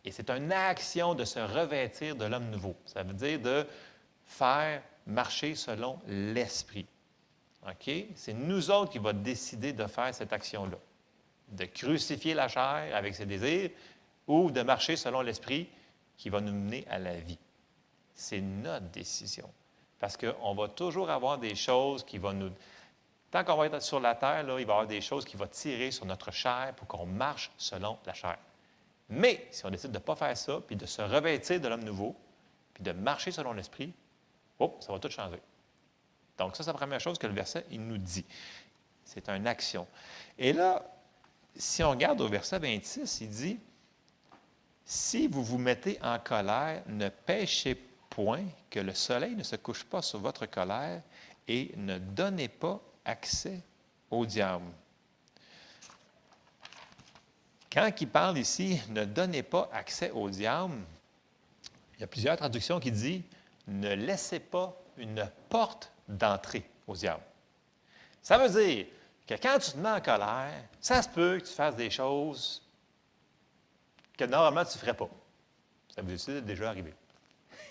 Et c'est une action de se revêtir de l'homme nouveau. Ça veut dire de faire marcher selon l'esprit. OK? C'est nous autres qui va décider de faire cette action-là. De crucifier la chair avec ses désirs ou de marcher selon l'esprit qui va nous mener à la vie. C'est notre décision. Parce qu'on va toujours avoir des choses qui vont nous. Tant qu'on va être sur la terre, il va y avoir des choses qui vont tirer sur notre chair pour qu'on marche selon la chair. Mais si on décide de ne pas faire ça, puis de se revêtir de l'homme nouveau, puis de marcher selon l'esprit, oh, ça va tout changer. Donc, ça, c'est la première chose que le verset, il nous dit. C'est une action. Et là, si on regarde au verset 26, il dit Si vous vous mettez en colère, ne péchez point, que le soleil ne se couche pas sur votre colère, et ne donnez pas accès au diable. Quand il parle ici, ne donnez pas accès au diable, il y a plusieurs traductions qui disent ne laissez pas une porte d'entrée au diable. Ça veut dire que quand tu te mets en colère, ça se peut que tu fasses des choses que normalement tu ne ferais pas. Ça vous est déjà arrivé.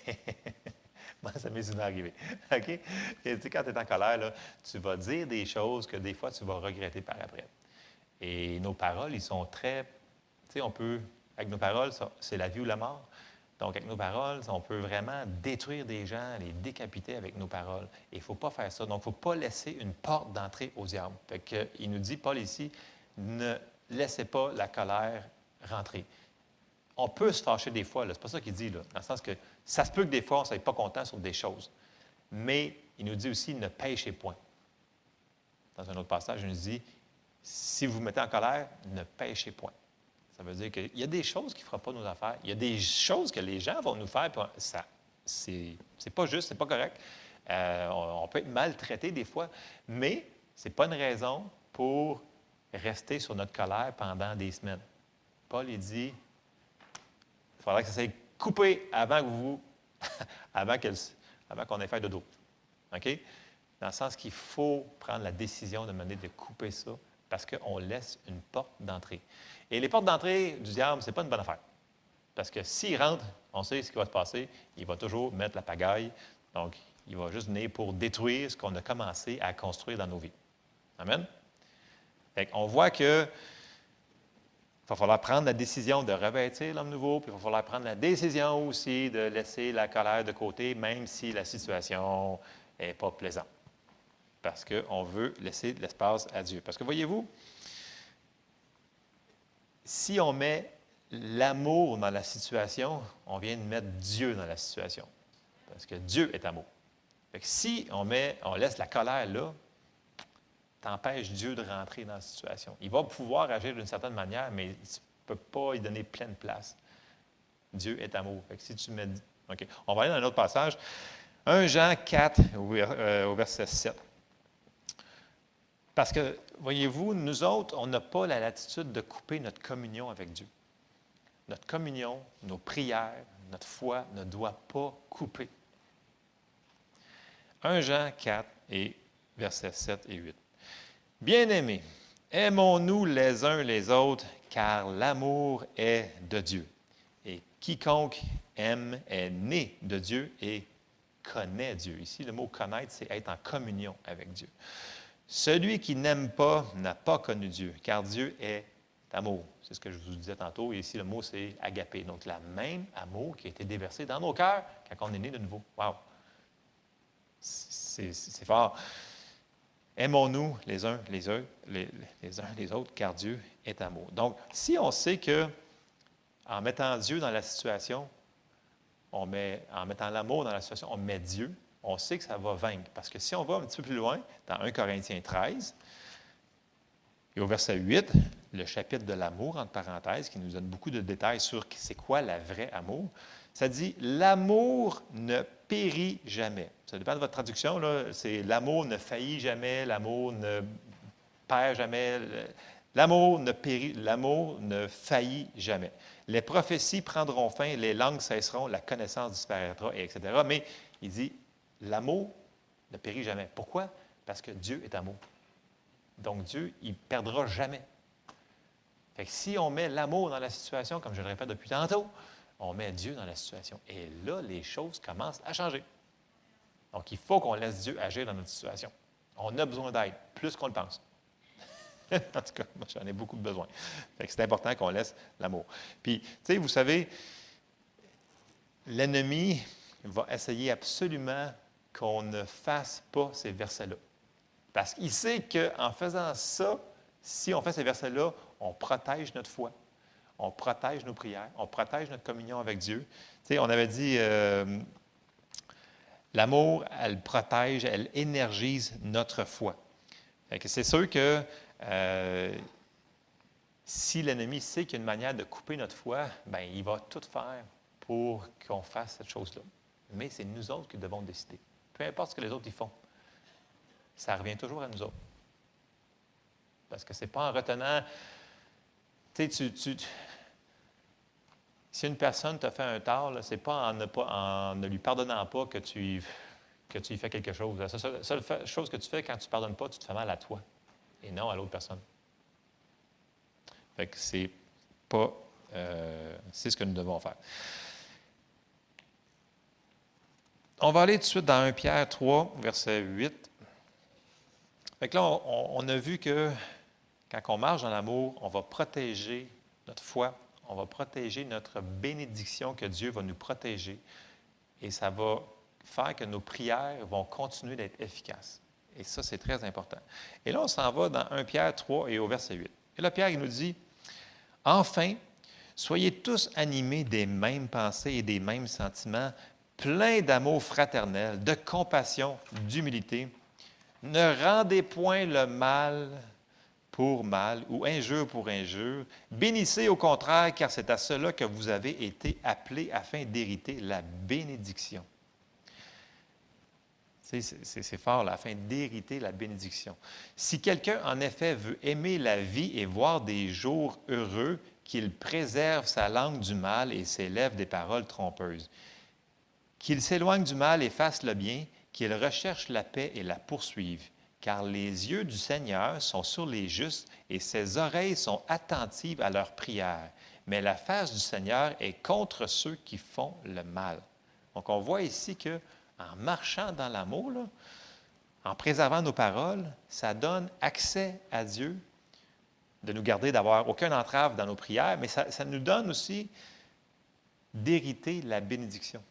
Moi, ça m'est souvent arrivé. OK? Et tu sais, quand tu es en colère, tu vas dire des choses que des fois tu vas regretter par après. Et nos paroles, ils sont très. Tu sais, on peut. Avec nos paroles, c'est la vie ou la mort. Donc, avec nos paroles, on peut vraiment détruire des gens, les décapiter avec nos paroles. Et il ne faut pas faire ça. Donc, il ne faut pas laisser une porte d'entrée aux diable. Fait que, il nous dit, Paul ici, ne laissez pas la colère rentrer. On peut se fâcher des fois, c'est pas ça qu'il dit, dans le sens que ça se peut que des fois, on ne soit pas content sur des choses. Mais il nous dit aussi, ne pêchez point. Dans un autre passage, il nous dit, si vous vous mettez en colère, ne pêchez point. Ça veut dire qu'il y a des choses qui ne feront pas nos affaires. Il y a des choses que les gens vont nous faire. Ça, c'est, pas juste, c'est pas correct. Euh, on, peut être maltraité des fois, mais ce n'est pas une raison pour rester sur notre colère pendant des semaines. Paul, il dit il faudrait que ça soit coupé avant que vous, avant, qu'on ait fait de dos. OK? Dans le sens qu'il faut prendre la décision de mener de couper ça parce qu'on laisse une porte d'entrée. Et les portes d'entrée du diable, ce n'est pas une bonne affaire. Parce que s'il rentre, on sait ce qui va se passer. Il va toujours mettre la pagaille. Donc, il va juste venir pour détruire ce qu'on a commencé à construire dans nos vies. Amen? on voit que il va falloir prendre la décision de revêtir l'homme nouveau, puis il va falloir prendre la décision aussi de laisser la colère de côté, même si la situation n'est pas plaisante. Parce qu'on veut laisser de l'espace à Dieu. Parce que voyez-vous, si on met l'amour dans la situation, on vient de mettre Dieu dans la situation. Parce que Dieu est amour. si on, met, on laisse la colère là, t'empêche Dieu de rentrer dans la situation. Il va pouvoir agir d'une certaine manière, mais tu ne peux pas y donner pleine place. Dieu est amour. OK. On va aller dans un autre passage. 1 Jean 4, euh, au verset 7. Parce que, voyez-vous, nous autres, on n'a pas la latitude de couper notre communion avec Dieu. Notre communion, nos prières, notre foi ne doit pas couper. 1 Jean 4 et versets 7 et 8. Bien-aimés, aimons-nous les uns les autres, car l'amour est de Dieu. Et quiconque aime est né de Dieu et connaît Dieu. Ici, le mot connaître, c'est être en communion avec Dieu. Celui qui n'aime pas n'a pas connu Dieu, car Dieu est amour. C'est ce que je vous disais tantôt. Et ici, le mot, c'est agapé. Donc, la même amour qui a été déversé dans nos cœurs quand on est né de nouveau. Wow! C'est fort. Aimons-nous les uns les, les, uns les autres, car Dieu est amour. Donc, si on sait que en mettant Dieu dans la situation, on met, en mettant l'amour dans la situation, on met Dieu, on sait que ça va vaincre. Parce que si on va un petit peu plus loin, dans 1 Corinthiens 13, et au verset 8, le chapitre de l'amour, entre parenthèses, qui nous donne beaucoup de détails sur c'est quoi la vraie amour, ça dit L'amour ne périt jamais. Ça dépend de votre traduction, c'est l'amour ne faillit jamais, l'amour ne perd jamais. L'amour ne périt, l'amour ne faillit jamais. Les prophéties prendront fin, les langues cesseront, la connaissance disparaîtra, etc. Mais il dit L'amour ne périt jamais. Pourquoi? Parce que Dieu est amour. Donc Dieu, il ne perdra jamais. Si on met l'amour dans la situation, comme je le répète depuis tantôt, on met Dieu dans la situation. Et là, les choses commencent à changer. Donc, il faut qu'on laisse Dieu agir dans notre situation. On a besoin d'aide, plus qu'on le pense. en tout cas, moi, j'en ai beaucoup besoin. C'est important qu'on laisse l'amour. Puis, vous savez, l'ennemi va essayer absolument qu'on ne fasse pas ces versets-là. Parce qu'il sait qu'en faisant ça, si on fait ces versets-là, on protège notre foi, on protège nos prières, on protège notre communion avec Dieu. Tu on avait dit, euh, l'amour, elle protège, elle énergise notre foi. c'est sûr que euh, si l'ennemi sait qu'il y a une manière de couper notre foi, ben, il va tout faire pour qu'on fasse cette chose-là. Mais c'est nous autres qui devons décider. Peu importe ce que les autres y font, ça revient toujours à nous autres. Parce que ce n'est pas en retenant. Tu sais, tu, si une personne te fait un tort, ce n'est pas en, ne lui pardonnant pas que tu, que tu y fais quelque chose. La seule, chose que tu fais quand tu ne pardonnes pas, tu te fais mal à toi et non à l'autre personne. Fait que c'est pas. Euh, c'est ce que nous devons faire. On va aller tout de suite dans 1 Pierre 3, verset 8. Fait que là, on, a vu que quand on marche dans l'amour, on va protéger notre foi, on va protéger notre bénédiction que Dieu va nous protéger et ça va faire que nos prières vont continuer d'être efficaces. Et ça, c'est très important. Et là, on s'en va dans 1 Pierre 3 et au verset 8. Et là, Pierre, il nous dit, Enfin, soyez tous animés des mêmes pensées et des mêmes sentiments, plein d'amour fraternel, de compassion, d'humilité. Ne rendez point le mal pour mal ou injure pour injure. Bénissez au contraire, car c'est à cela que vous avez été appelés afin d'hériter la bénédiction. C'est fort, là, afin d'hériter la bénédiction. Si quelqu'un, en effet, veut aimer la vie et voir des jours heureux, qu'il préserve sa langue du mal et ses lèvres des paroles trompeuses qu'il s'éloigne du mal et fasse le bien, qu'il recherche la paix et la poursuive, car les yeux du Seigneur sont sur les justes et ses oreilles sont attentives à leurs prières. Mais la face du Seigneur est contre ceux qui font le mal. Donc on voit ici que en marchant dans l'amour, en préservant nos paroles, ça donne accès à Dieu de nous garder d'avoir aucun entrave dans nos prières, mais ça, ça nous donne aussi d'hériter la bénédiction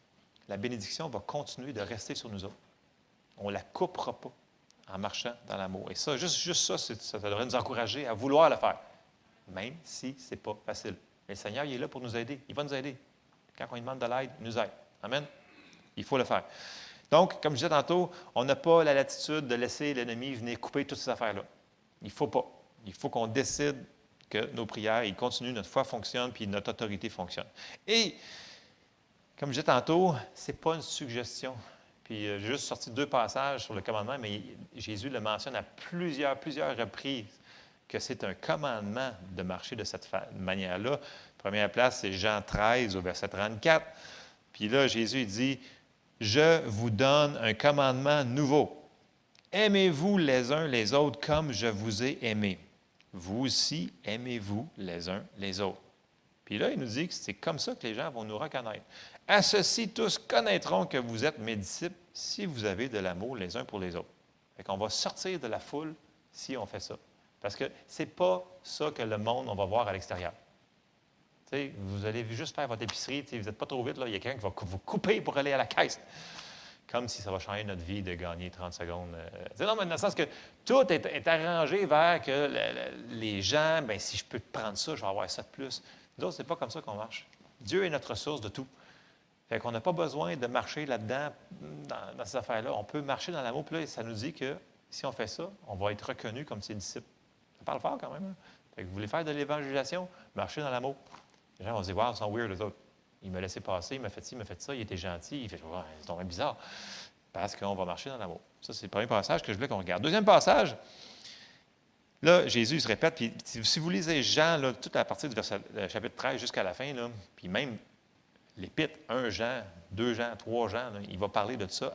la bénédiction va continuer de rester sur nous autres. On ne la coupera pas en marchant dans l'amour. Et ça, juste, ça, ça devrait nous encourager à vouloir le faire, même si ce n'est pas facile. Mais le Seigneur, il est là pour nous aider. Il va nous aider. Quand on lui demande de l'aide, il nous aide. Amen. Il faut le faire. Donc, comme je disais tantôt, on n'a pas la latitude de laisser l'ennemi venir couper toutes ces affaires-là. Il ne faut pas. Il faut qu'on décide que nos prières, ils continuent, notre foi fonctionne, puis notre autorité fonctionne. Et comme je disais tantôt, ce n'est pas une suggestion. Puis euh, j'ai juste sorti deux passages sur le commandement, mais Jésus le mentionne à plusieurs, plusieurs reprises que c'est un commandement de marcher de cette manière-là. Première place, c'est Jean 13 au verset 34. Puis là, Jésus dit, Je vous donne un commandement nouveau. Aimez-vous les uns les autres comme je vous ai aimé. Vous aussi, aimez-vous les uns les autres. Puis là, il nous dit que c'est comme ça que les gens vont nous reconnaître. À ceci, tous connaîtront que vous êtes mes disciples si vous avez de l'amour les uns pour les autres. Fait qu'on va sortir de la foule si on fait ça. Parce que ce n'est pas ça que le monde, on va voir à l'extérieur. Vous allez juste faire votre épicerie, vous n'êtes pas trop vite, il y a quelqu'un qui va vous couper pour aller à la caisse. Comme si ça va changer notre vie de gagner 30 secondes. Euh. non, mais dans le sens que tout est, arrangé vers que les gens, bien, si je peux prendre ça, je vais avoir ça de plus. Nous ce n'est pas comme ça qu'on marche. Dieu est notre source de tout. Fait qu'on n'a pas besoin de marcher là-dedans, dans, ces affaires-là. On peut marcher dans l'amour. Puis là, ça nous dit que si on fait ça, on va être reconnu comme ses disciples. Ça parle fort quand même. Hein? Vous voulez faire de l'évangélisation, marchez dans l'amour. Les gens vont se dire, wow, ils sont weird, les autres. Il m'a laissé passer, il m'a fait ci, il m'a fait ça, il était gentil. Il fait, ouais, c'est tombé bizarre. Parce qu'on va marcher dans l'amour. Ça, c'est le premier passage que je voulais qu'on regarde. Deuxième passage, Là, Jésus se répète, puis si vous lisez Jean, là, toute la partie du verset, chapitre 13 jusqu'à la fin, là, puis même l'Épître, un Jean, deux Jean, trois Jean, il va parler de ça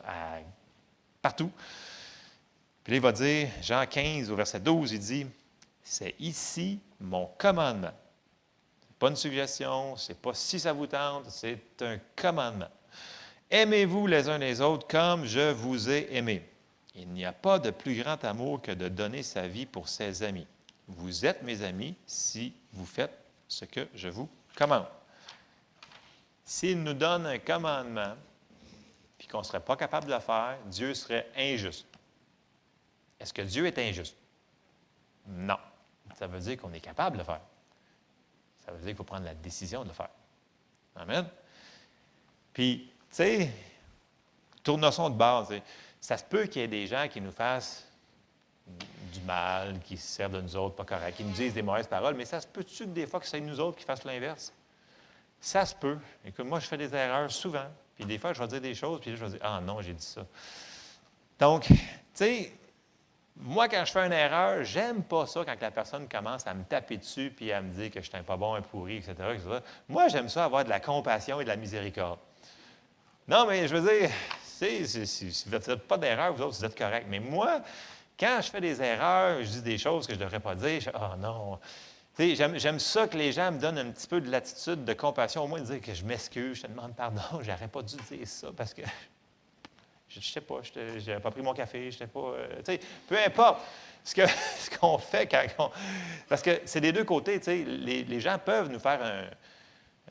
partout. Puis là, il va dire, Jean 15 au verset 12, il dit, c'est ici mon commandement. Ce n'est pas une suggestion, ce n'est pas si ça vous tente, c'est un commandement. Aimez-vous les uns les autres comme je vous ai aimé. Il n'y a pas de plus grand amour que de donner sa vie pour ses amis. Vous êtes mes amis si vous faites ce que je vous commande. S'il nous donne un commandement, puis qu'on ne serait pas capable de le faire, Dieu serait injuste. Est-ce que Dieu est injuste? Non. Ça veut dire qu'on est capable de le faire. Ça veut dire qu'il faut prendre la décision de le faire. Amen. Puis, tu sais, tournesson de base, ça se peut qu'il y ait des gens qui nous fassent du mal, qui se servent de nous autres, pas correct, qui nous disent des mauvaises paroles, mais ça se peut-tu que des fois que c'est nous autres qui fassent l'inverse? Ça se peut. Écoute, moi, je fais des erreurs souvent. Puis des fois, je vais dire des choses, puis là, je vais dire Ah non, j'ai dit ça. Donc, tu sais, moi, quand je fais une erreur, j'aime pas ça quand la personne commence à me taper dessus puis à me dire que je suis un pas bon, un pourri, etc. Moi, j'aime ça avoir de la compassion et de la miséricorde. Non, mais je veux dire, si vous ne faites pas d'erreur, vous autres, vous êtes corrects. Mais moi, quand je fais des erreurs, je dis des choses que je ne devrais pas dire, je dis Ah non, J'aime ça que les gens me donnent un petit peu de l'attitude, de compassion, au moins de dire que je m'excuse, je te demande pardon, j'aurais pas dû dire ça parce que je ne sais pas, je n'avais pas pris mon café, je sais pas. Euh, peu importe ce qu'on fait quand on, Parce que c'est des deux côtés, les, les, gens peuvent nous faire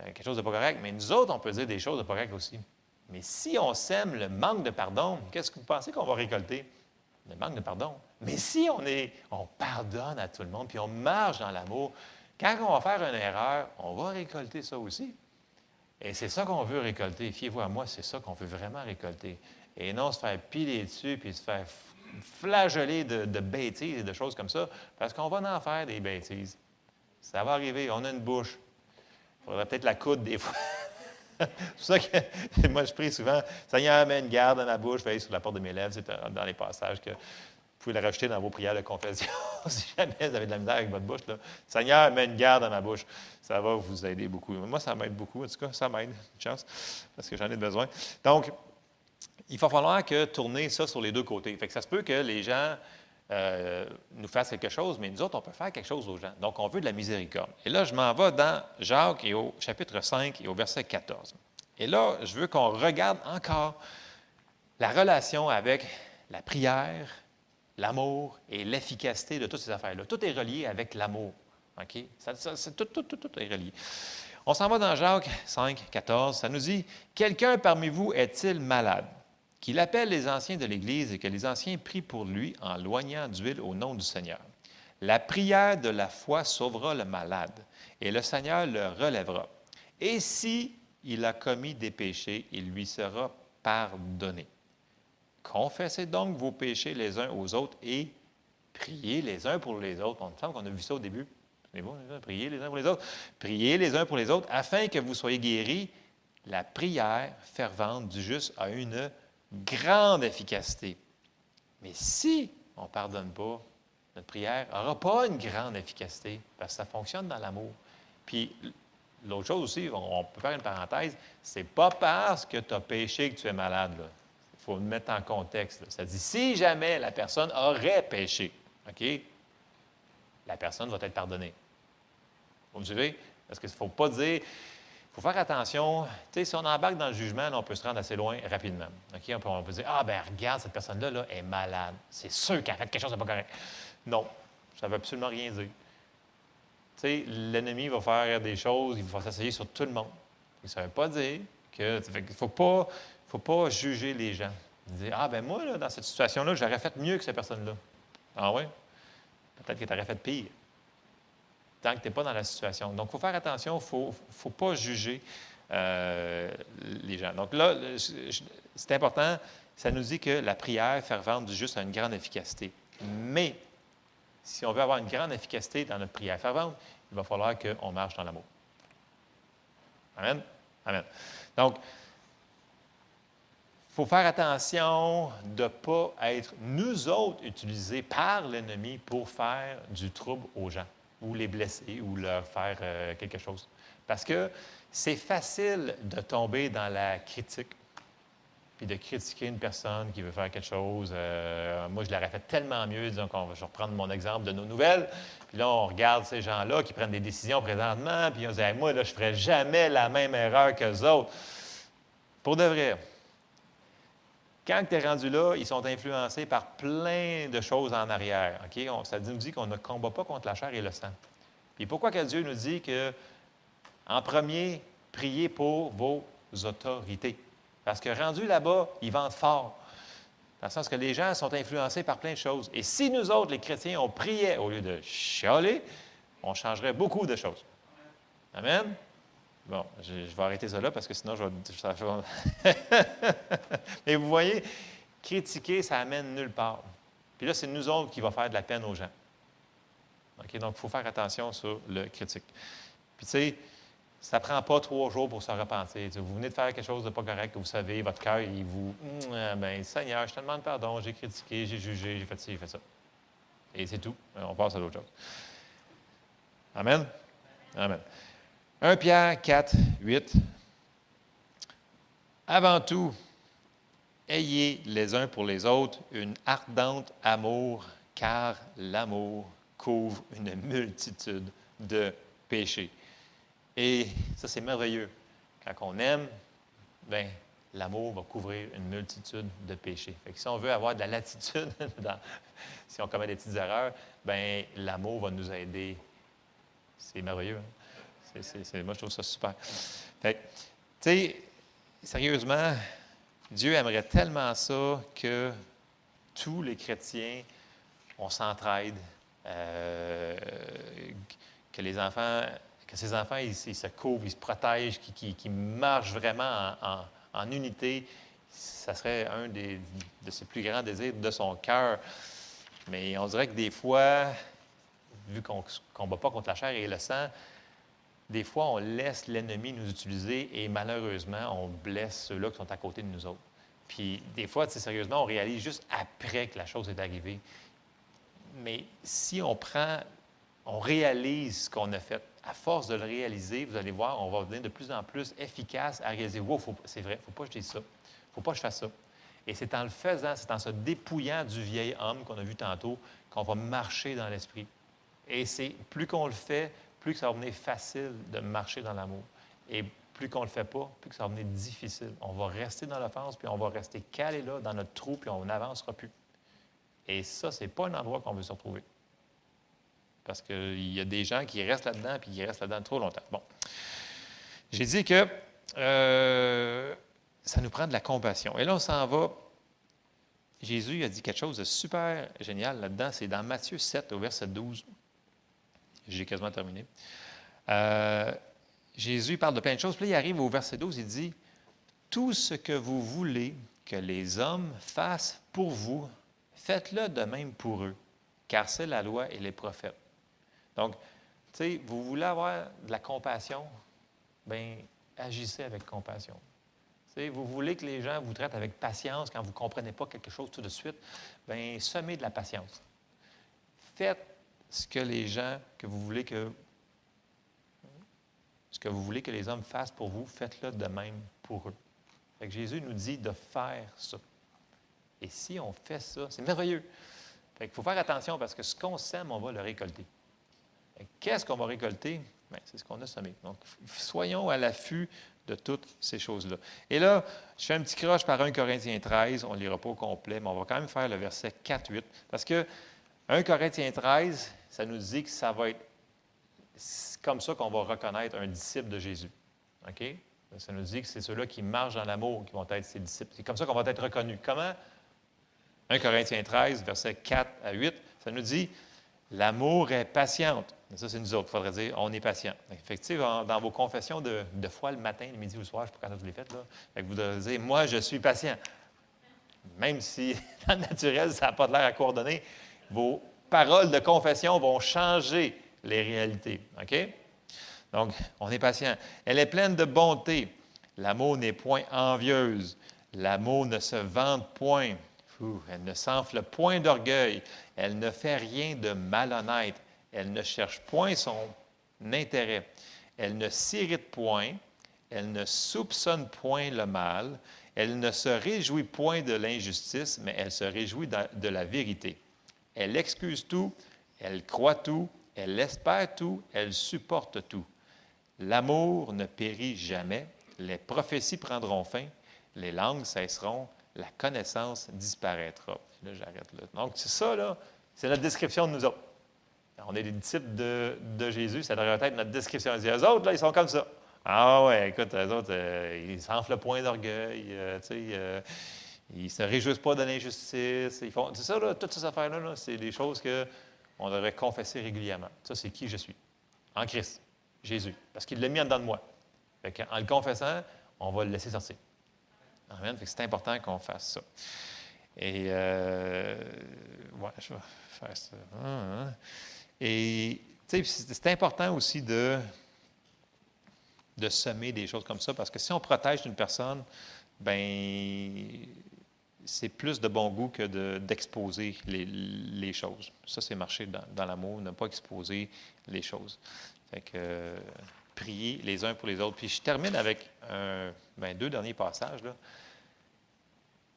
quelque chose de pas correct, mais nous autres, on peut dire des choses de pas correct aussi. Mais si on sème le manque de pardon, qu'est-ce que vous pensez qu'on va récolter? le manque de pardon. Mais si on, est, on pardonne à tout le monde, puis on marche dans l'amour, quand on va faire une erreur, on va récolter ça aussi. Et c'est ça qu'on veut récolter. Fiez-vous à moi, c'est ça qu'on veut vraiment récolter. Et non se faire piler dessus, puis se faire flageller de, bêtises et de choses comme ça, parce qu'on va en faire des bêtises. Ça va arriver, on a une bouche. Il faudrait peut-être la coudre des fois. c'est pour ça que moi, je prie souvent, Seigneur, mets une garde dans ma bouche, veille sur la porte de mes lèvres. C'est dans les passages que pouvez la rajouter dans vos prières de confession. si jamais vous avez de la misère avec votre bouche, là. Seigneur, mets une garde dans ma bouche. Ça va vous aider beaucoup. Moi, ça m'aide beaucoup. En tout cas, ça m'aide, une chance, parce que j'en ai besoin. Donc, il va falloir que tourner ça sur les deux côtés. Fait que ça se peut que les gens euh, nous fassent quelque chose, mais nous autres, on peut faire quelque chose aux gens. Donc, on veut de la miséricorde. Et là, je m'en vais dans Jacques et au chapitre 5 et au verset 14. Et là, je veux qu'on regarde encore la relation avec la prière, l'amour et l'efficacité de toutes ces affaires-là. Tout est relié avec l'amour. OK? tout, tout, tout, tout est relié. On s'en va dans Jacques 5, 14. Ça nous dit Quelqu'un parmi vous est-il malade? Qu'il appelle les anciens de l'Église et que les anciens prient pour lui en loignant d'huile au nom du Seigneur. La prière de la foi sauvera le malade, et le Seigneur le relèvera. Et si il a commis des péchés, il lui sera pardonné. Confessez donc vos péchés les uns aux autres et priez les uns pour les autres. On me semble qu'on a vu ça au début. Priez les uns pour les autres. Priez les uns pour les autres afin que vous soyez guéris. La prière fervente du juste a une grande efficacité. Mais si on ne pardonne pas, notre prière n'aura pas une grande efficacité parce que ça fonctionne dans l'amour. Puis l'autre chose aussi, on peut faire une parenthèse, c'est pas parce que tu as péché que tu es malade. Il faut le mettre en contexte. Ça dit si jamais la personne aurait péché, OK, la personne va être pardonnée. Vous me suivez? Parce qu'il ne faut pas dire il faut faire attention. Tu sais, si on embarque dans le jugement, on peut se rendre assez loin rapidement. On, peut, on, peut, dire Ah, ben regarde, cette personne-là là, est malade. C'est sûr qu'elle a fait quelque chose de pas correct. Non, ça ne veut absolument rien dire. Tu sais, l'ennemi va faire des choses, il va s'essayer sur tout le monde. Ça ne veut pas dire que. Ne faut pas, faut pas juger les gens. Dire Ah, ben moi, là, dans cette situation-là, j'aurais fait mieux que cette personne-là. Ah oui? Peut-être que tu aurais fait pire tant que tu n'es pas dans la situation. Donc, il faut faire attention, il faut, faut, pas juger euh, les gens. Donc là, c'est important, ça nous dit que la prière fervente du juste a une grande efficacité. Mais, si on veut avoir une grande efficacité dans notre prière fervente, il va falloir qu'on marche dans l'amour. Amen? Amen. Donc, faut faire attention de ne pas être, nous autres, utilisés par l'ennemi pour faire du trouble aux gens ou les blesser ou leur faire euh, quelque chose. Parce que c'est facile de tomber dans la critique, puis de critiquer une personne qui veut faire quelque chose. Euh, moi, je l'aurais fait tellement mieux. Disons qu'on va reprendre mon exemple de nos nouvelles. Puis là, on regarde ces gens-là qui prennent des décisions présentement, puis on se dit, moi, là, je ne ferais jamais la même erreur qu'eux autres. Pour de vrai, Quand tu es rendu là, ils sont influencés par plein de choses en arrière. On- ça nous dit qu'on ne combat pas contre la chair et le sang. Et pourquoi que Dieu nous dit que, en premier, priez pour vos autorités? Parce que rendu là-bas, ils vendent fort. Dans le sens que les gens sont influencés par plein de choses. Et si nous autres, les chrétiens, on priait au lieu de chialer, on changerait beaucoup de choses. Amen? Bon, je, vais arrêter ça là parce que sinon, je vais. Mais vous voyez, critiquer, ça amène nulle part. Puis là, c'est nous autres qui va faire de la peine aux gens. OK? Donc, il faut faire attention sur le critique. Puis, tu sais, ça ne prend pas trois jours pour se repentir. Vous venez de faire quelque chose de pas correct, que vous savez, votre cœur, il vous. Ben, Seigneur, je te demande pardon, j'ai critiqué, j'ai jugé, j'ai fait ci, j'ai fait ça. Et c'est tout. On passe à d'autres choses. Amen? Amen. 1 Pierre 4, 8. Avant tout, ayez les uns pour les autres une ardente amour, car l'amour couvre une multitude de péchés. Et ça, c'est merveilleux. Quand on aime, ben, l'amour va couvrir une multitude de péchés. Fait si on veut avoir de la latitude, si on commet des petites erreurs, ben, l'amour va nous aider. C'est merveilleux. hein? Moi, je trouve ça super. Fait tu sais, sérieusement, Dieu aimerait tellement ça que tous les chrétiens, on s'entraide, euh, que les enfants, que ces enfants, ils, se couvrent, ils se protègent, qu'ils marchent vraiment en, unité. Ça serait un des, de ses plus grands désirs de son cœur. Mais on dirait que des fois, vu qu'on ne combat pas contre la chair et le sang, des fois, on laisse l'ennemi nous utiliser et malheureusement, on blesse ceux-là qui sont à côté de nous autres. Puis des fois, sérieusement, on réalise juste après que la chose est arrivée. Mais si on prend, on réalise ce qu'on a fait, à force de le réaliser, vous allez voir, on va devenir de plus en plus efficace à réaliser, wow, c'est vrai, il ne faut pas que je dise ça, il ne faut pas que je fasse ça. Et c'est en le faisant, c'est en se dépouillant du vieil homme qu'on a vu tantôt, qu'on va marcher dans l'esprit. Et c'est plus qu'on le fait, plus que ça va devenir facile de marcher dans l'amour. Et plus qu'on ne le fait pas, plus que ça va devenir difficile. On va rester dans l'offense, puis on va rester calé là, dans notre trou, puis on n'avancera plus. Et ça, ce n'est pas un endroit qu'on veut se retrouver. Parce qu'il y a des gens qui restent là-dedans, puis qui restent là-dedans trop longtemps. Bon. J'ai dit que euh, ça nous prend de la compassion. Et là, on s'en va. Jésus a dit quelque chose de super génial là-dedans. C'est dans Matthieu 7, au verset 12. J'ai quasiment terminé. Euh, Jésus parle de plein de choses. Puis là, il arrive au verset 12, il dit Tout ce que vous voulez que les hommes fassent pour vous, faites-le de même pour eux, car c'est la loi et les prophètes. Donc, tu sais, vous voulez avoir de la compassion, bien, agissez avec compassion. Tu sais, vous voulez que les gens vous traitent avec patience quand vous ne comprenez pas quelque chose tout de suite, bien, semez de la patience. Faites ce que les gens, que vous voulez que ce que vous voulez que les hommes fassent pour vous, faites-le de même pour eux. Fait que Jésus nous dit de faire ça. Et si on fait ça, c'est merveilleux. Fait qu'il faut faire attention parce que ce qu'on sème, on va le récolter. Qu'est-ce qu'on va récolter? Bien, c'est ce qu'on a semé. Donc, soyons à l'affût de toutes ces choses-là. Et là, je fais un petit croche par 1 Corinthiens 13. On ne lira pas au complet, mais on va quand même faire le verset 4-8. Parce que 1 Corinthiens 13, ça nous dit que ça va être comme ça qu'on va reconnaître un disciple de Jésus. OK? Ça nous dit que c'est ceux-là qui marchent dans l'amour qui vont être ses disciples. C'est comme ça qu'on va être reconnus. Comment? 1 Corinthiens 13, versets 4 à 8, ça nous dit L'amour est patiente. Ça, c'est nous autres. Il faudrait dire on est patient. Effectivement, dans vos confessions de, de foi le matin, le midi ou le soir, je ne sais pas quand vous les faites, là, vous devez dire Moi, je suis patient. Même si, dans le naturel, ça n'a pas de l'air à coordonner, vos paroles de confession vont changer les réalités. OK? Donc, on est patient. Elle est pleine de bonté. L'amour n'est point envieuse. L'amour ne se vante point. Elle ne s'enfle point d'orgueil. Elle ne fait rien de malhonnête. Elle ne cherche point son intérêt. Elle ne s'irrite point. Elle ne soupçonne point le mal. Elle ne se réjouit point de l'injustice, mais elle se réjouit de la vérité. Elle excuse tout. Elle croit tout. Elle espère tout. Elle supporte tout. L'amour ne périt jamais. Les prophéties prendront fin. Les langues cesseront. la connaissance disparaîtra. Là, j'arrête là. Donc, c'est ça, là, c'est notre description de nous autres. On est des disciples de, de Jésus, ça devrait être notre description. Les autres, là, ils sont comme ça. Ah ouais, écoute, les autres, euh, ils s'enflent le point d'orgueil, euh, tu sais, euh, ils ne se réjouissent pas de l'injustice. C'est ça, là, toutes ces affaires-là, là, c'est des choses qu'on devrait confesser régulièrement. Ça, c'est qui je suis. En Christ, Jésus. Parce qu'il l'a mis en dedans de moi. En le confessant, on va le laisser sortir. Amen. Fait que c'est important qu'on fasse ça. Et, euh, ouais, je vais faire ça. Hum, hum. Et, tu sais, c'est important aussi de, de semer des choses comme ça, parce que si on protège une personne, ben c'est plus de bon goût que d'exposer les, les, choses. Ça, c'est marcher dans, dans l'amour, ne pas exposer les choses. Fait que, prier les uns pour les autres. Puis je termine avec un, ben, deux derniers passages. Là.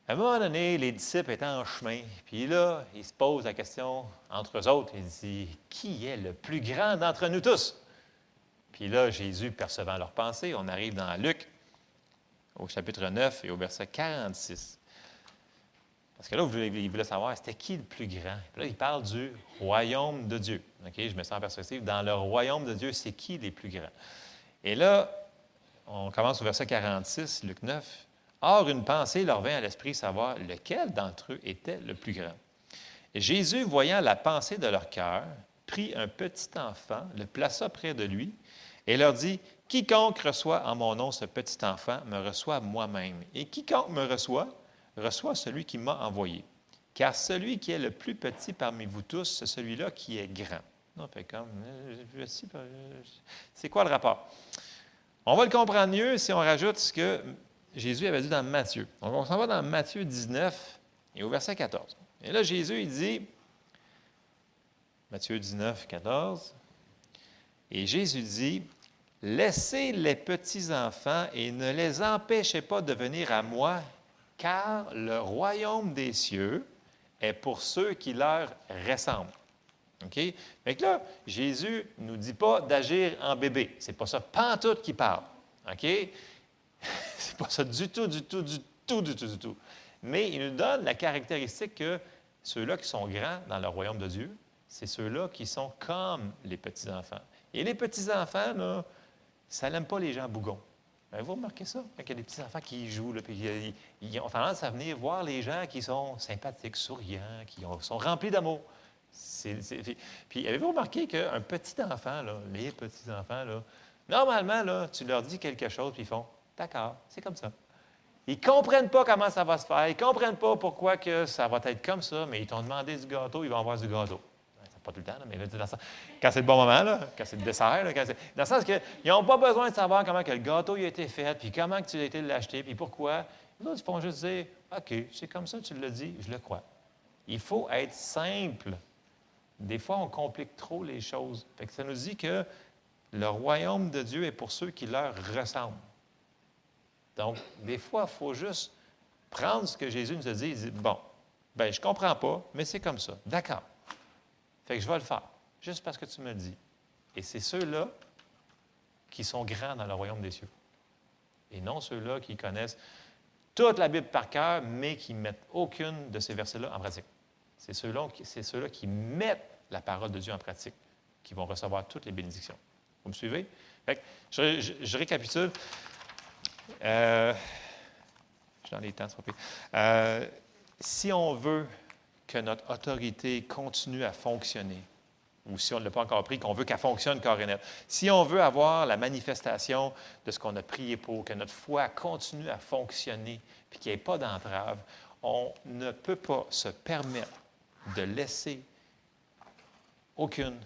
À un moment donné, les disciples étaient en chemin, puis là, ils se posent la question entre eux autres. Ils disent Qui est le plus grand d'entre nous tous Puis là, Jésus, percevant leurs pensées, on arrive dans Luc, au chapitre 9 et au verset 46. Parce que là, il voulait savoir c'était qui le plus grand? Là, il parle du royaume de Dieu. OK, je me sens en perspective. Dans le royaume de Dieu, c'est qui les plus grands? Et là, on commence au verset 46, Luc 9. Or, une pensée leur vint à l'esprit, savoir lequel d'entre eux était le plus grand. Jésus, voyant la pensée de leur cœur, prit un petit enfant, le plaça près de lui, et leur dit, Quiconque reçoit en mon nom ce petit enfant me reçoit moi-même, et quiconque me reçoit, reçoit celui qui m'a envoyé. Car celui qui est le plus petit parmi vous tous, c'est celui-là qui est grand. Non, fait comme, euh, c'est quoi le rapport? On va le comprendre mieux si on rajoute ce que Jésus avait dit dans Matthieu. On s'en va dans Matthieu 19 et au verset 14. Et là, Jésus, il dit, Matthieu 19, 14, et Jésus dit, Laissez les petits-enfants et ne les empêchez pas de venir à moi, car le royaume des cieux est pour ceux qui leur ressemblent. OK? Fait là, Jésus ne nous dit pas d'agir en bébé. C'est pas ça, pantoute qui parle. OK? C'est pas ça du tout, du tout, du tout, du tout, du tout. Mais il nous donne la caractéristique que ceux-là qui sont grands dans le royaume de Dieu, c'est ceux-là qui sont comme les petits-enfants. Et les petits-enfants, ça n'aime pas les gens bougons. Ben, vous remarquez ça? Il y a des petits-enfants qui jouent, puis ils, ont tendance à venir voir les gens qui sont sympathiques, souriants, qui sont remplis d'amour. Puis avez-vous remarqué qu'un petit enfant, les petits-enfants, là, normalement, tu leur dis quelque chose, puis ils font D'accord, c'est comme ça. Ils ne comprennent pas comment ça va se faire, ils ne comprennent pas pourquoi que ça va être comme ça, mais ils t'ont demandé du gâteau, ils vont avoir du gâteau. Tout le temps, mais quand c'est le bon moment, là, quand c'est le dessert, là, dans le sens qu'ils n'ont pas besoin de savoir comment que le gâteau a été fait, puis comment que tu as été l'acheter, puis pourquoi. Là, ils font juste dire OK, c'est comme ça, tu le dis, je le crois. Il faut être simple. Des fois, on complique trop les choses. ça nous dit que le royaume de Dieu est pour ceux qui leur ressemblent. Donc, des fois, il faut juste prendre ce que Jésus nous a dit et dire Bon, ben, je ne comprends pas, mais c'est comme ça. D'accord. Fait que je vais le faire, juste parce que tu me le dis. Et c'est ceux-là qui sont grands dans le royaume des cieux. Et non ceux-là qui connaissent toute la Bible par cœur, mais qui ne mettent aucune de ces versets-là en pratique. C'est ceux-là, ceux qui mettent la parole de Dieu en pratique qui vont recevoir toutes les bénédictions. Vous me suivez? Fait je, récapitule. Euh, je suis dans les temps, euh, si on veut que notre autorité continue à fonctionner, ou si on ne l'a pas encore pris, qu'on veut qu'elle fonctionne corps et net. Si on veut avoir la manifestation de ce qu'on a prié pour, que notre foi continue à fonctionner, puis qu'il n'y ait pas d'entrave, on ne peut pas se permettre de laisser aucune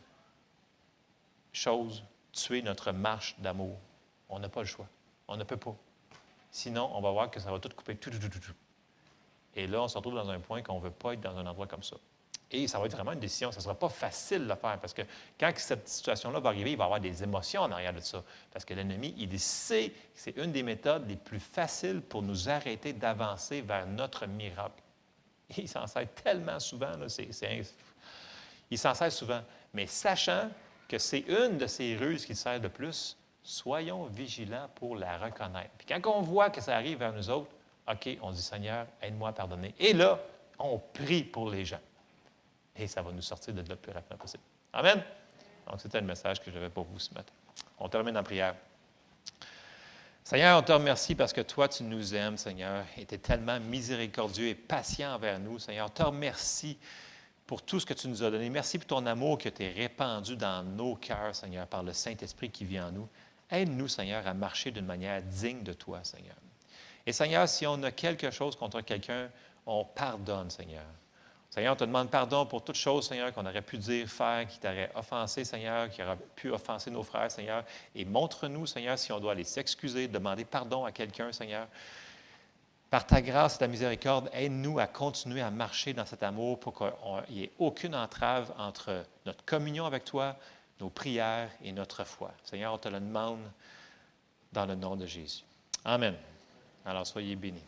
chose tuer notre marche d'amour. On n'a pas le choix. On ne peut pas. Sinon, on va voir que ça va tout couper. Tout, tout, tout, tout. Et là, on se retrouve dans un point qu'on ne veut pas être dans un endroit comme ça. Et ça va être vraiment une décision. Ça ne sera pas facile de faire parce que quand cette situation-là va arriver, il va y avoir des émotions en arrière de ça. Parce que l'ennemi, il sait que c'est une des méthodes les plus faciles pour nous arrêter d'avancer vers notre miracle. il s'en sert tellement souvent. il s'en sert souvent. Mais sachant que c'est une de ces ruses qui sert le plus, soyons vigilants pour la reconnaître. Puis quand on voit que ça arrive vers nous autres, OK, on dit Seigneur, aide-moi à pardonner. Et là, on prie pour les gens. Et ça va nous sortir de là le plus rapidement possible. Amen. Donc, c'était le message que j'avais pour vous ce matin. On termine en prière. Seigneur, on te remercie parce que toi, tu nous aimes, Seigneur, et tu es tellement miséricordieux et patient envers nous, Seigneur. On te remercie pour tout ce que tu nous as donné. Merci pour ton amour que tu es répandu dans nos cœurs, Seigneur, par le Saint-Esprit qui vit en nous. Aide-nous, Seigneur, à marcher d'une manière digne de toi, Seigneur. Et Seigneur, si on a quelque chose contre quelqu'un, on pardonne, Seigneur. Seigneur, on te demande pardon pour toutes choses, Seigneur, qu'on aurait pu dire, faire, qui t'aurait offensé, Seigneur, qui aurait pu offenser nos frères, Seigneur. Et montre-nous, Seigneur, si on doit aller s'excuser, demander pardon à quelqu'un, Seigneur. Par ta grâce et ta miséricorde, aide-nous à continuer à marcher dans cet amour pour qu'il n'y ait aucune entrave entre notre communion avec toi, nos prières et notre foi. Seigneur, on te le demande dans le nom de Jésus. Amen. Alors soyez bénis.